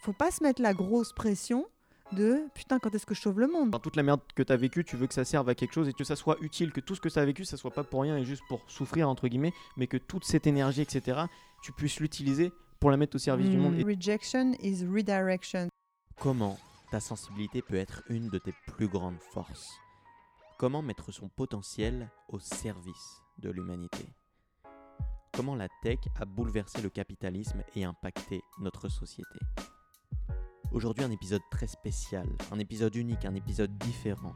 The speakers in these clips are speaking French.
faut pas se mettre la grosse pression de putain quand est-ce que je sauve le monde? Dans toute la merde que t'as vécu, tu veux que ça serve à quelque chose et que ça soit utile, que tout ce que t'as vécu, ça soit pas pour rien et juste pour souffrir entre guillemets, mais que toute cette énergie, etc., tu puisses l'utiliser pour la mettre au service du monde. Mm, Et Rejection is redirection. Comment ta sensibilité peut être une de tes plus grandes forces? Comment mettre son potentiel au service de l'humanité? Comment la tech a bouleversé le capitalisme et impacté notre société? Aujourd'hui un épisode très spécial, un épisode unique, un épisode différent.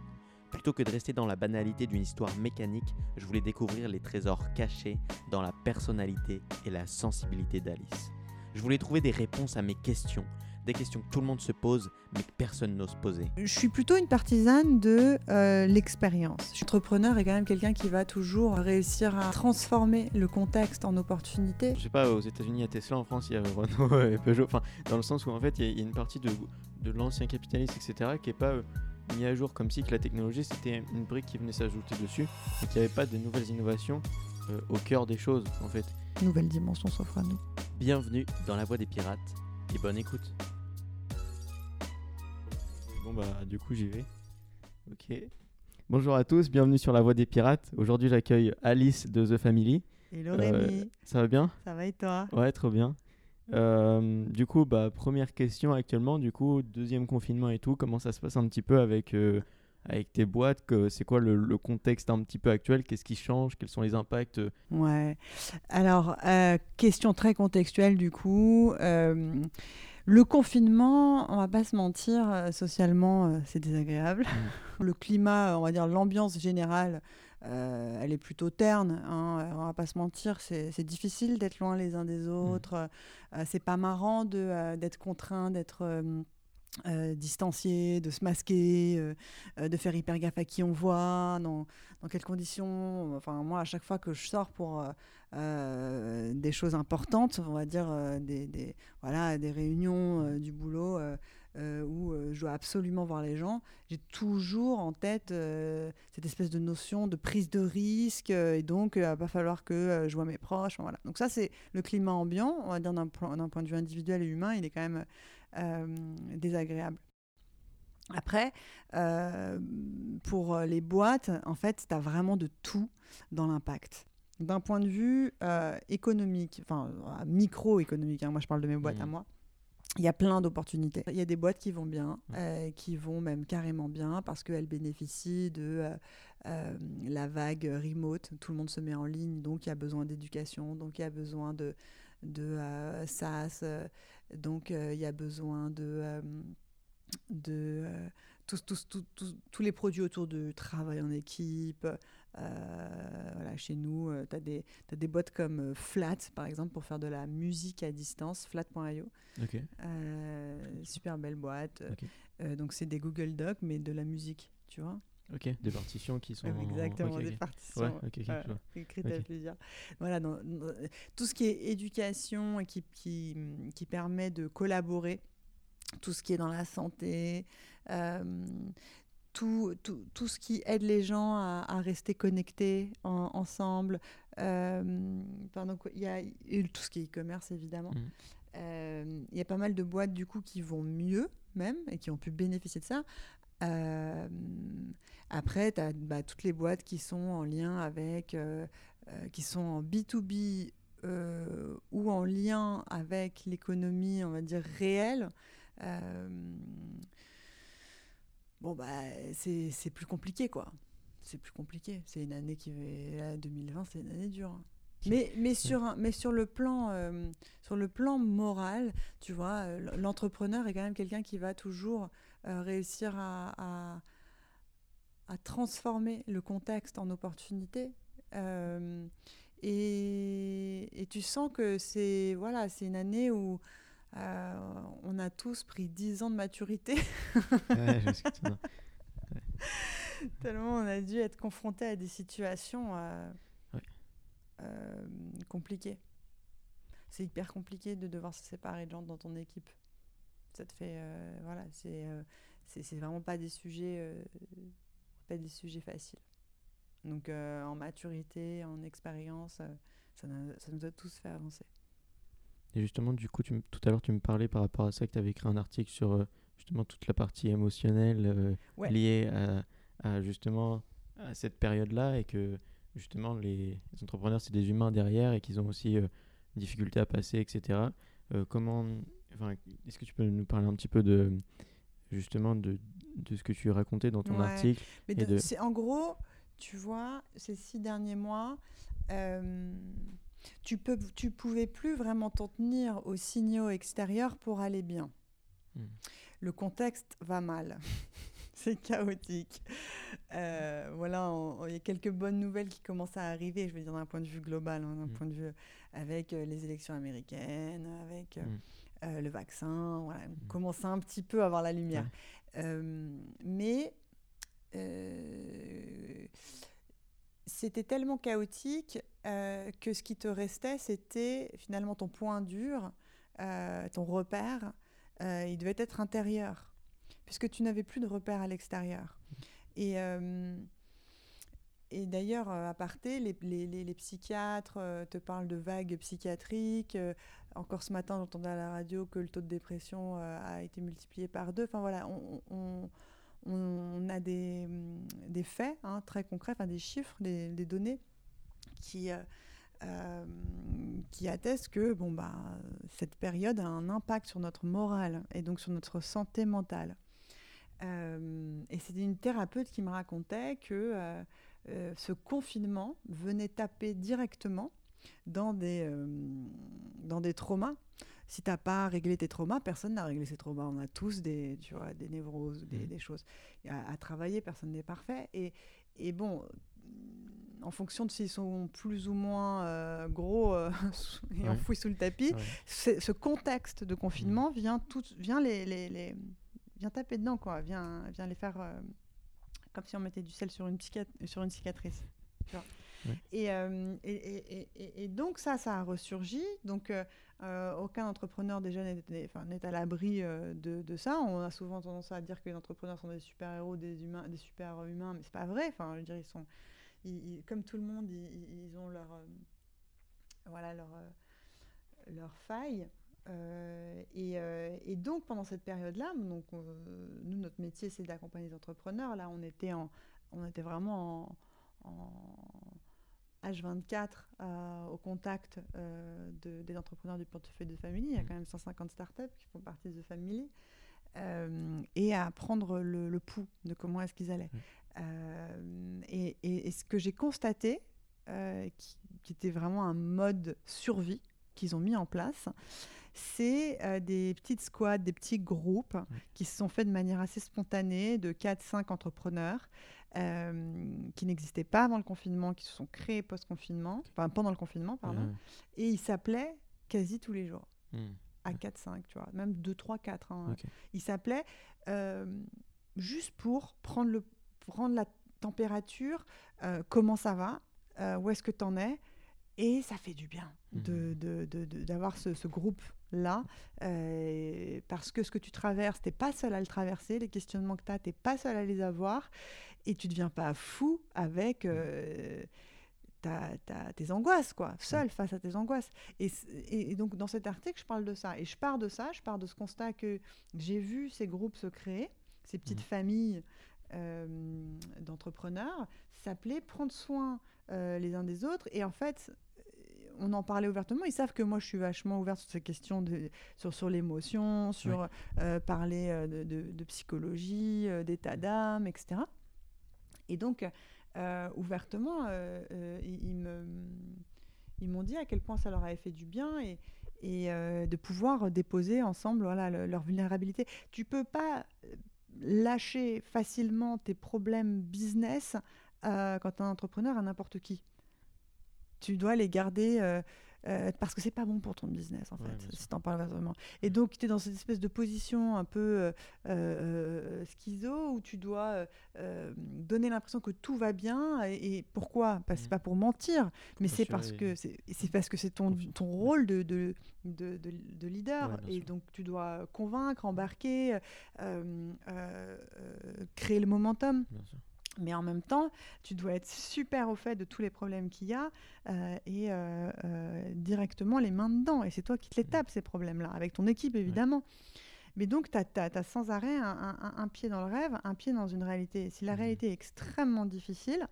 Plutôt que de rester dans la banalité d'une histoire mécanique, je voulais découvrir les trésors cachés dans la personnalité et la sensibilité d'Alice. Je voulais trouver des réponses à mes questions, des questions que tout le monde se pose mais que personne n'ose poser. Je suis plutôt une partisane de euh, l'expérience. Entrepreneur est quand même quelqu'un qui va toujours réussir à transformer le contexte en opportunité. Je sais pas, aux États-Unis, il y a Tesla, en France, il y a Renault et Peugeot. Enfin, dans le sens où en fait, il y a- il y, a une partie de, de l'ancien capitalisme, etc., qui est pas euh, mis à jour comme si que la technologie c'était une brique qui venait s'ajouter dessus et qu'il n'y avait pas de nouvelles innovations euh, au cœur des choses, en fait. Nouvelle dimension s'offre à nous. Bienvenue dans la voie des pirates et bonne écoute. Bon bah du coup j'y vais. Ok. Bonjour à tous, bienvenue sur la voie des pirates. Aujourd'hui j'accueille Alice de The Family. Hello Euh, Rémi, Ça va bien? Ça va et toi? Ouais, trop bien. Euh, du coup, bah, première question actuellement, du coup, deuxième confinement et tout, comment ça se passe un petit peu avec, euh, avec tes boîtes? Que, C'est quoi le, le contexte un petit peu actuel? Qu'est-ce qui change? Quels sont les impacts? Ouais. Alors, question très contextuelle du coup. Le confinement, on va pas se mentir, euh, socialement, euh, c'est désagréable. Le climat, on va dire l'ambiance générale, euh, elle est plutôt terne. Hein, on va pas se mentir, c'est difficile d'être loin les uns des autres. Euh, c'est pas marrant d'être contraint, d'être euh, distancié, de se masquer, euh, euh, de faire hyper gaffe à qui on voit, dans, dans quelles conditions. Enfin, moi, à chaque fois que je sors pour des choses importantes, on va dire euh, des, voilà, des réunions euh, du boulot euh, euh, où euh, je dois absolument voir les gens, j'ai toujours en tête euh, cette espèce de notion de prise de risque euh, et donc il va pas falloir que euh, je vois mes proches. Voilà. Donc ça, c'est le climat ambiant, on va dire d'un point, de vue individuel et humain, il est quand même euh, désagréable. Après, euh, pour les boîtes, en fait, tu as vraiment de tout dans l'impact. D'un point de vue euh, économique, enfin euh, microéconomique, hein, moi je parle de mes boîtes à Mhm. moi, il y a plein d'opportunités. Il y a des boîtes qui vont bien, Mhm. euh, qui vont même carrément bien parce qu'elles bénéficient de euh, euh, la vague remote. Tout le monde se met en ligne, donc il y a besoin d'éducation, donc il y a besoin de, de SaaS, donc il y a besoin de, de tous, tous, tous, tous- tous les produits autour du travail en équipe. Euh, voilà, chez nous, tu as, des t'as des boîtes comme euh, Flat, par exemple, pour faire de la musique à distance, flat.io. Euh, super belle boîte. Euh, donc c'est des Google Docs, mais de la musique, tu vois. Ok. Des partitions qui sont. Exactement, des partitions. Ouais, ok, ok, euh, écrites à plusieurs. Voilà, dans- dans- tout ce qui est éducation et qui, qui, qui permet de collaborer, tout ce qui est dans la santé, euh, tout, tout, tout ce qui aide les gens à, à rester connectés en- ensemble. Euh, pardon, quoi, il y a tout ce qui est e-commerce, évidemment. Mhm. Euh, Il y a pas mal de boîtes, du coup, qui vont mieux, même, et qui ont pu bénéficier de ça. Euh, après, tu as toutes les boîtes qui sont en lien avec, euh, euh, qui sont en B2B euh, ou en lien avec l'économie, on va dire, réelle. Bon, bah, c'est plus compliqué, quoi. C'est plus compliqué. C'est une année qui là, 2020, c'est une année dure. hein. Mais, mais, sur, un- mais sur, le plan, euh, sur le plan moral, tu vois, euh, l'entrepreneur est quand même quelqu'un qui va toujours euh, réussir à, à, à transformer le contexte en opportunité. Euh, et, et tu sens que c'est voilà, c'est une année où euh, on a tous pris 10 ans de maturité, Ouais, je que tellement on a dû être confronté à des situations euh, Ouais. euh, compliquées. C'est hyper compliqué de devoir se séparer de gens dans ton équipe. Ça te fait voilà, c'est vraiment pas des sujets pas des sujets faciles. Donc en maturité, en expérience, ça, ça nous a tous fait avancer. Et justement, du coup, tu tout à l'heure, tu me parlais par rapport à ça que tu avais écrit un article sur euh, justement toute la partie émotionnelle euh, liée à, justement à cette période-là et que justement les, entrepreneurs, c'est des humains derrière et qu'ils ont aussi euh, des difficultés à passer, etc. comment, est-ce que tu peux nous parler un petit peu de justement de, de ce que tu racontais dans ton article Mais de... en gros, tu vois, ces six derniers mois, tu peux, tu pouvais plus vraiment t'en tenir aux signaux extérieurs pour aller bien. Hmm. Le contexte va mal. c'est chaotique. Euh, voilà, il y a quelques bonnes nouvelles qui commencent à arriver, je veux dire d'un point de vue global, hein, d'un hmm. point de vue avec euh, les élections américaines, avec euh, hmm. le vaccin, voilà, on commence un petit peu à avoir la lumière. mais c'était tellement chaotique euh, que ce qui te restait, c'était finalement ton point dur, euh, ton repère. Euh, il devait être intérieur, puisque tu n'avais plus de repère à l'extérieur. Et, d'ailleurs, à parté, les, les, les, psychiatres te parlent de vagues psychiatriques. encore ce matin, j'entendais à la radio que le taux de dépression a été multiplié par deux. Enfin voilà, on a des, faits hein, très concrets, enfin des chiffres, des, données qui, euh, euh, qui attestent que bon, bah, cette période a un impact sur notre morale et donc sur notre santé mentale. Euh, et c'était une thérapeute qui me racontait que ce confinement venait taper directement dans des, dans des traumas si tu n'as pas réglé tes traumas, personne n'a réglé ses traumas. On a tous des, tu vois, des névroses, des, mmh. choses à, travailler. Personne n'est parfait. Et, et, bon, en fonction de s'ils sont plus ou moins euh, gros euh, et enfouis sous le tapis, ce contexte de confinement mmh. vient, tout, vient, les, les, les, vient taper dedans, quoi. Vient, vient les faire euh, comme si on mettait du sel sur une, sur une cicatrice. Tu vois. Et, et, et, et, donc ça, ça a ressurgi. Donc euh, aucun entrepreneur déjà n'est à l'abri euh, de, ça. On a souvent tendance à dire que les entrepreneurs sont des super-héros, des, humains, des super-humains, mais c'est pas vrai. Enfin, ils sont, comme tout le monde, ils, ont leur, euh, voilà, leur, leur faille. Et, donc, pendant cette période-là, donc, nous, notre métier, c'est d'accompagner les entrepreneurs. Là, on était, en, on était vraiment en H24 euh, au contact euh, des entrepreneurs du portefeuille de Family. Il y a mmh. quand même 150 startups qui font partie de Family. Euh, et à prendre le, pouls de comment est-ce qu'ils allaient. Mmh. Et, ce que j'ai constaté, qui, qui, était vraiment un mode survie qu'ils ont mis en place, c'est des petites squads, des petits groupes mmh. qui se sont faits de manière assez spontanée, de 4-5 entrepreneurs, euh, qui n'existaient pas avant le confinement, qui se sont créés post-confinement, enfin pendant le confinement, pardon. Et ils s'appelaient quasi tous les jours. Hmm. À 4-5, tu vois, même 2, 3, 4. Hein. Ils s'appelaient euh, juste pour prendre, le, prendre la température, euh, comment ça va, où est-ce que tu en es, et ça fait du bien d'avoir de, de, de, ce, ce groupe-là, parce que ce que tu traverses, tu n'es pas seul à le traverser, les questionnements que tu as, tu n'es pas seul à les avoir, et tu ne deviens pas fou avec euh, tes angoisses, quoi, seul face à tes angoisses. Et, donc, dans cet article, je parle de ça. Et je pars de ça, je pars de ce constat que j'ai vu ces groupes se créer, ces petites mmh. familles euh, d'entrepreneurs s'appeler prendre soin euh, les uns des autres. Et en fait, on en parlait ouvertement. Ils savent que moi, je suis vachement ouverte sur ces questions de, sur, sur l'émotion, sur parler de, de, psychologie, d'état d'âme, etc. Et donc, euh, ouvertement, euh, euh, ils, m'ont dit à quel point ça leur avait fait du bien et, de pouvoir déposer ensemble voilà, leur vulnérabilité. Tu peux pas lâcher facilement tes problèmes business quand tu es un entrepreneur à n'importe qui. Tu dois les garder euh, parce que c'est pas bon pour ton business en fait, si tu en parles vraiment. Et donc tu es dans cette espèce de position un peu euh, euh, schizo où tu dois donner l'impression que tout va bien. Et, pourquoi? Bah, C'est mmh. pas pour mentir, mais c'est parce, que c'est parce que c'est ton, ton rôle de, de, de, de leader. et donc tu dois convaincre, embarquer, créer le momentum. Mais en même temps, tu dois être super au fait de tous les problèmes qu'il y a euh, et euh, euh, directement les mains dedans. Et c'est toi qui te les tapes, ces problèmes-là, avec ton équipe, évidemment. Mais donc, tu as, sans arrêt un, pied dans le rêve, un pied dans une réalité. Si la mmh. réalité est extrêmement difficile,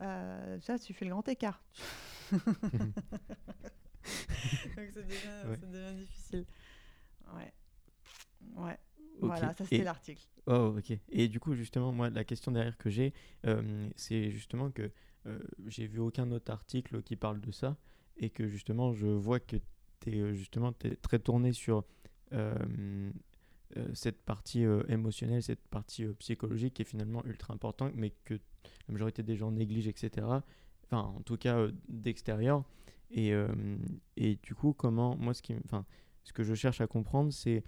mmh. ça, tu fais le grand écart. donc, ça devient, difficile. Ouais. Ouais. Voilà, ça c'était l'article. Oh, ok. Et du coup, justement, moi, la question derrière que j'ai, euh, c'est justement que euh, j'ai vu aucun autre article qui parle de ça et que justement, je vois que tu es euh, justement es très tourné sur cette partie émotionnelle, cette partie psychologique qui est finalement ultra importante, mais que la majorité des gens négligent, etc. Enfin, en tout cas, d'extérieur. Et, et du coup, comment, moi, ce, qui, enfin, ce que je cherche à comprendre, c'est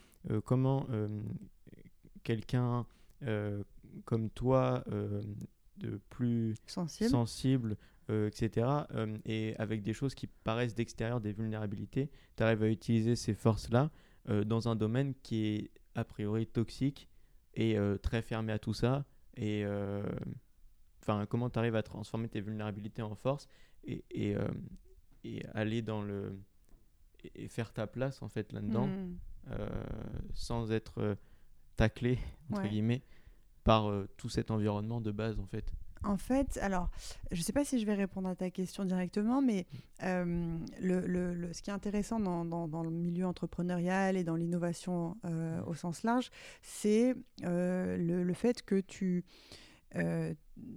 comment quelqu'un euh, comme toi, euh, de plus sensible, euh, etc., et avec des choses qui paraissent d'extérieur, des vulnérabilités, tu arrives à utiliser ces forces-là dans un domaine qui est a priori toxique et très fermé à tout ça. Et enfin, comment tu arrives à transformer tes vulnérabilités en force et, et, et aller dans le et faire ta place en fait là-dedans mmh. sans être taclé, entre guillemets, par euh, tout cet environnement de base, en fait. En fait, alors, je ne sais pas si je vais répondre à ta question directement, mais euh, le, ce qui est intéressant dans, dans, le milieu entrepreneurial et dans l'innovation euh, au sens large, c'est le, fait que tu,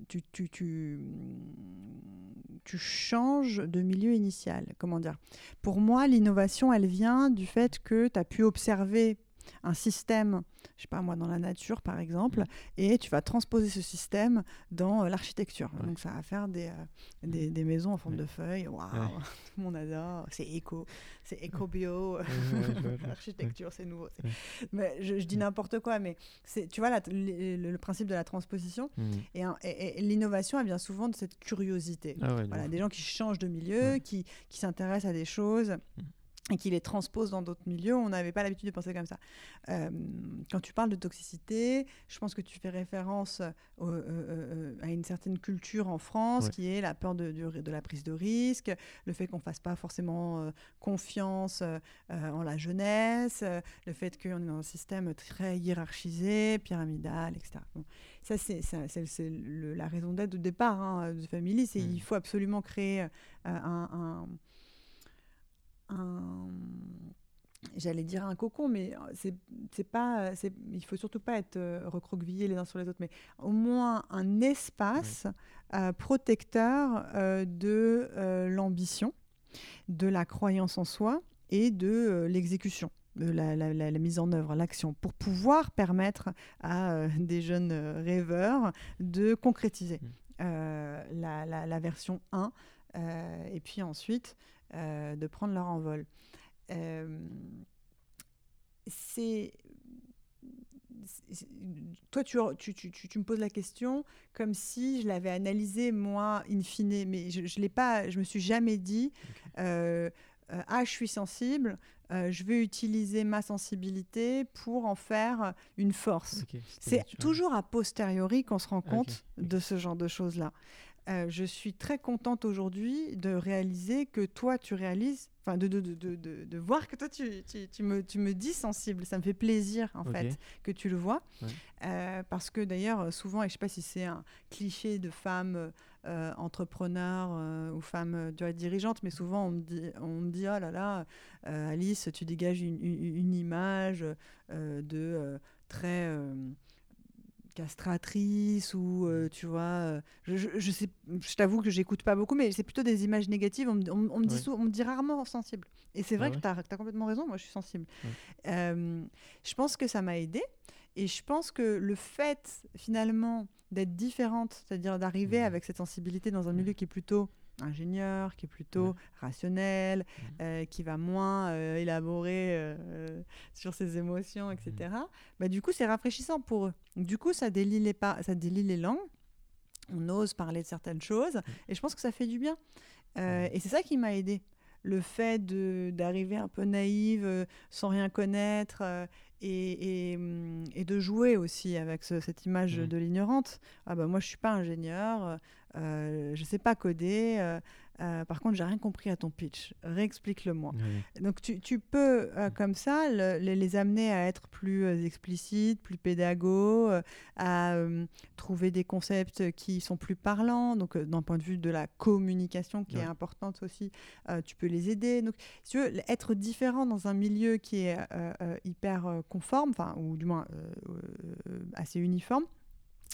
tu, tu, tu, tu, changes de milieu initial. Comment dire? Pour moi, l'innovation, elle vient du fait que tu as pu observer un système, je sais pas moi, dans la nature par exemple, mm. et tu vas transposer ce système dans euh, l'architecture. Donc ça va faire des, euh, des, des, maisons en forme de feuilles. Waouh, tout le monde adore. C'est éco, c'est éco-bio. L'architecture, c'est nouveau. Mais je, dis n'importe quoi, mais c'est, tu vois, le, principe de la transposition mm. et, l'innovation, elle vient souvent de cette curiosité. Ah voilà, des gens qui changent de milieu, qui, qui s'intéressent à des choses. Mm et qui les transpose dans d'autres milieux. On n'avait pas l'habitude de penser comme ça. Euh, quand tu parles de toxicité, je pense que tu fais référence euh, euh, à une certaine culture en France qui est la peur de, de, la prise de risque, le fait qu'on ne fasse pas forcément confiance en la jeunesse, le fait qu'on est dans un système très hiérarchisé, pyramidal, etc. ça, c'est la raison d'être de départ hein, de Family, c'est qu'il mmh. faut absolument créer un j'allais dire un cocon, mais c'est, c'est pas, c'est, il faut surtout pas être euh, recroquevillé les uns sur les autres, mais au moins un espace euh, protecteur euh, de l'ambition, de la croyance en soi et de l'exécution. La, la, la, mise en œuvre, l'action, pour pouvoir permettre à des jeunes rêveurs de concrétiser mmh. la, version 1 et puis ensuite euh, de prendre leur envol. Euh, c'est toi, tu, tu, tu, me poses la question comme si je l'avais analysé moi, in fine, mais je, je l'ai pas, je me suis jamais dit, euh, ah, je suis sensible, je vais utiliser ma sensibilité pour en faire une force. C'est toujours a posteriori qu'on se rend compte de ce genre de choses-là. Euh, je suis très contente aujourd'hui de réaliser que toi, tu réalises, enfin, de, de, de, de, voir que toi, tu, tu, tu, me, tu me dis sensible. Ça me fait plaisir, en fait, que tu le vois. Euh, parce que d'ailleurs, souvent, et je ne sais pas si c'est un cliché de femme euh, entrepreneur ou femme dirigeante, mais souvent, on me dit, on me dit oh là là, Alice, tu dégages une, une image de très castratrice ou euh, tu vois euh, je, je, sais je t'avoue que j'écoute pas beaucoup mais c'est plutôt des images négatives. On, me dit on me dit rarement sensible. Et c'est vrai ah que tu as, complètement raison moi je suis sensible. Euh, je pense que ça m'a aidé et je pense que le fait finalement d'être différente c'est-à-dire d'arriver mmh. avec cette sensibilité dans un milieu qui est plutôt ingénieur, qui est plutôt rationnel, mmh. euh, qui va moins euh, élaborer euh, sur ses émotions, etc. Mmh. Bah, du coup, c'est rafraîchissant pour eux. Du coup, ça délie les, pas, ça délie les langues. On ose parler de certaines choses. Mmh. Et je pense que ça fait du bien. et c'est ça qui m'a aidé le fait d'arriver un peu naïve, sans rien connaître, et, hum, et, de jouer aussi avec cette image mmh. de l'ignorante. Ah bah moi je suis pas ingénieur, euh, je sais pas coder, euh, euh, par contre, j'ai rien compris à ton pitch. Réexplique-le-moi. Donc, tu, tu peux, comme ça, les, amener à être plus explicites, plus pédagogues, à trouver des concepts qui sont plus parlants. Donc, d'un point de vue de la communication qui est importante aussi, tu peux les aider. Donc, si tu veux, être différent dans un milieu qui est hyper conforme, enfin, ou du moins assez uniforme,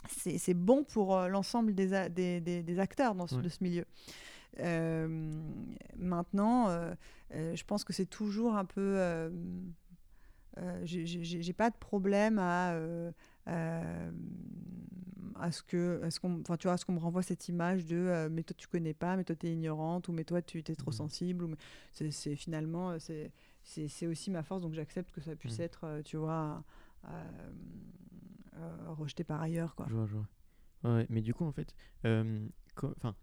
c'est bon pour l'ensemble des, des, des, acteurs dans de ce milieu. Euh, maintenant, euh, euh, je pense que c'est toujours un peu. j'ai pas de problème à. à ce que à ce qu'on enfin tu vois ce qu'on me renvoie cette image de mais toi tu connais pas mais toi tu es ignorante ou mais toi tu es trop mmh. sensible ou c'est finalement c'est c'est aussi ma force donc j'accepte que ça puisse mmh. être tu vois rejeté par ailleurs quoi je vois, je vois. Ouais, mais du coup en fait enfin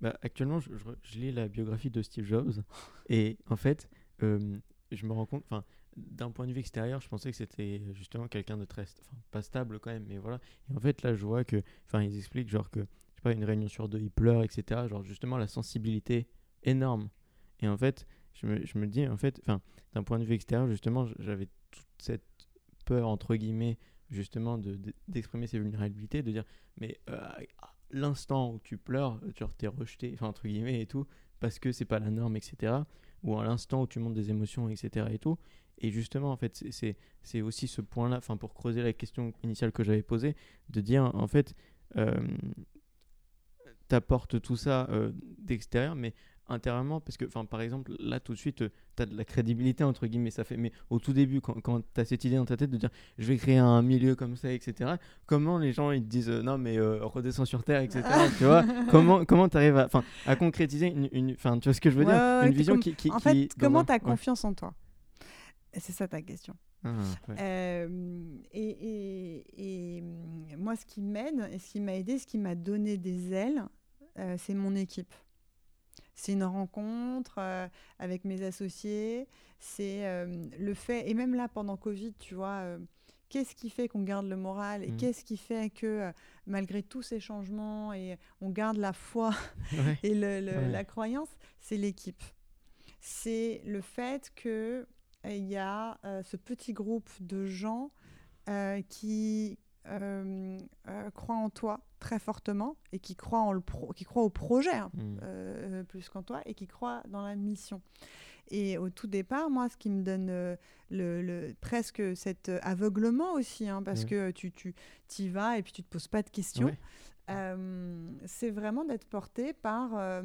bah, actuellement, je, lis la biographie de Steve Jobs et en fait, euh, je me rends compte, enfin, d'un point de vue extérieur, je pensais que c'était justement quelqu'un de très, enfin, pas stable quand même, mais voilà. Et en fait, là, je vois que, enfin, ils expliquent genre que, je sais pas, une réunion sur deux, il pleure, etc. Genre justement la sensibilité énorme. Et en fait, je me, je me dis, en fait, enfin, d'un point de vue extérieur, justement, j'avais toute cette peur entre guillemets justement d'exprimer de, ses vulnérabilités, de dire mais euh, l'instant où tu pleures, genre t'es rejeté, enfin entre guillemets et tout, parce que c'est pas la norme, etc. Ou à l'instant où tu montes des émotions, etc. et tout. Et justement, en fait, c'est aussi ce point-là, enfin pour creuser la question initiale que j'avais posée, de dire en fait, euh, t'apportes tout ça euh, d'extérieur, mais intérieurement parce que enfin par exemple là tout de suite euh, tu as de la crédibilité entre guillemets ça fait mais au tout début quand, quand tu as cette idée dans ta tête de dire je vais créer un milieu comme ça etc comment les gens ils te disent euh, non mais euh, redescends sur terre etc tu vois? Comment comment tu arrives à enfin à concrétiser une enfin tu vois ce que je veux dire? une vision qui, qui, en fait comment tu as confiance en toi? C'est ça ta question. Ah, et, et, et, moi ce qui m'aide et ce qui m'a aidé ce qui m'a donné des ailes c'est mon équipe c'est une rencontre euh, avec mes associés. C'est euh, le fait, et même là pendant Covid, tu vois, euh, qu'est-ce qui fait qu'on garde le moral et mmh. qu'est-ce qui fait que malgré tous ces changements, et on garde la foi et la croyance, c'est l'équipe. C'est le fait qu'il y a ce petit groupe de gens qui croient en toi, très fortement et qui croit, en le qui croit au projet hein, mm. euh, plus qu'en toi et qui croit dans la mission. Et au tout départ, moi, ce qui me donne euh, le, presque cet aveuglement aussi, hein, parce que tu, tu y vas et puis tu te poses pas de questions, euh, c'est vraiment d'être porté par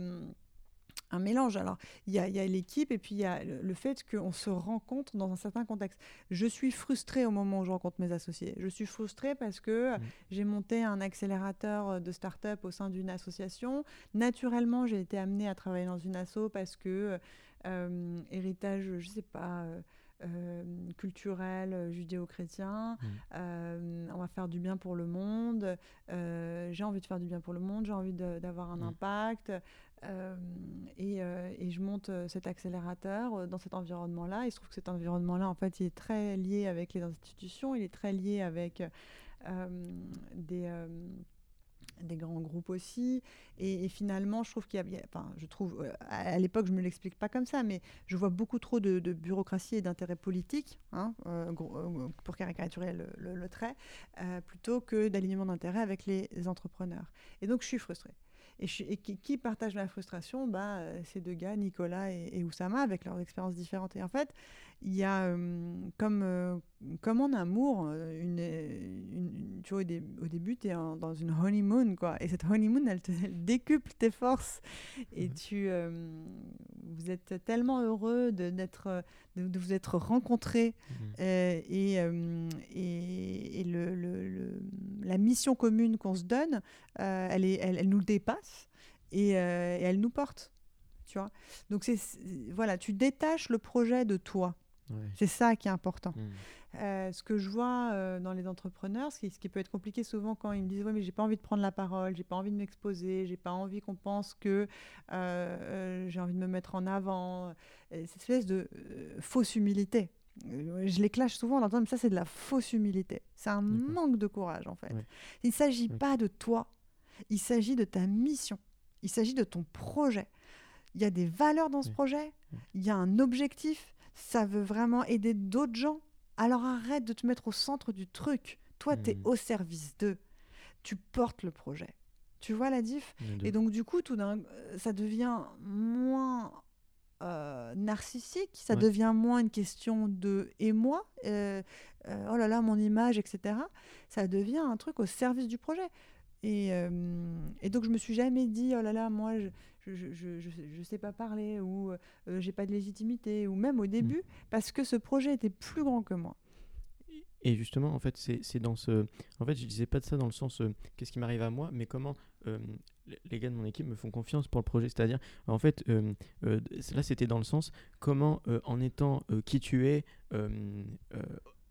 un mélange. Alors, il y a, l'équipe et puis il y a le, fait qu'on se rencontre dans un certain contexte. Je suis frustrée au moment où je rencontre mes associés. Je suis frustrée parce que mmh. j'ai monté un accélérateur de start-up au sein d'une association. Naturellement, j'ai été amenée à travailler dans une asso parce que euh, héritage, je sais pas. Euh, euh, culturel judéo-chrétien, mmh. on va faire du bien pour le monde, j'ai envie de faire du bien pour le monde, j'ai envie d'avoir un mmh. impact, euh, euh, et, je monte euh, cet accélérateur dans cet environnement-là. Il se trouve que cet environnement-là, en fait, il est très lié avec les institutions, il est très lié avec des grands groupes aussi. Et, finalement, je trouve qu'il y a, enfin, je trouve, à, l'époque, je me l'explique pas comme ça, mais je vois beaucoup trop de, bureaucratie et d'intérêt politique, hein, pour caricaturer le, trait, plutôt que d'alignement d'intérêt avec les entrepreneurs. Et donc, je suis frustrée. Et, qui, partage ma frustration? Bah, euh, Ces deux gars, Nicolas et, Oussama, avec leurs expériences différentes. Et en fait, il y a, euh, comme, euh, comme en amour, une, une, tu vois, au, début, tu es dans une honeymoon, quoi. Et cette honeymoon, elle, te, décuple tes forces. Et mmh. tu, vous êtes tellement heureux de, d'être, de, vous être rencontrés. Mmh. et, et, et le, le, la mission commune qu'on se donne, elle, est, elle, elle nous dépasse euh, et, elle nous porte. Tu vois Donc, c'est, voilà, tu détaches le projet de toi. C'est ça qui est important. Mmh. Euh, ce que je vois euh, dans les entrepreneurs, ce qui, ce qui, peut être compliqué souvent quand ils me disent ouais mais j'ai pas envie de prendre la parole, j'ai pas envie de m'exposer, j'ai pas envie qu'on pense que j'ai envie de me mettre en avant, cette espèce de fausse humilité. euh, je les clash souvent en leur disant, mais ça c'est de la fausse humilité. C'est un manque de courage en fait. Ouais. Il ne s'agit Ouais. pas de toi, il s'agit de ta mission, il s'agit de ton projet. Il y a des valeurs dans ce projet, il y a un objectif, ça veut vraiment aider d'autres gens. Alors arrête de te mettre au centre du truc. Toi, tu es Mhm. au service d'eux. Tu portes le projet. Tu vois la diff? Et donc, du coup, tout d'un, euh, ça devient moins euh, narcissique, ça Ouais. devient moins une question de et moi, euh, euh, oh là là, mon image, etc. Ça devient un truc au service du projet. Et, et donc, je me suis jamais dit, oh là là, moi, je. Je, je, je, je sais- pas parler ou euh, j'ai pas de légitimité ou même au début parce que ce projet était plus grand que moi. Et justement, en fait, c'est dans ce. En fait, je disais pas de ça dans le sens euh, qu'est-ce qui m'arrive à moi, mais comment euh, les- gars de mon équipe me font confiance pour le projet. C'est-à-dire, en fait, euh, là, c'était dans le sens comment, en étant qui tu es,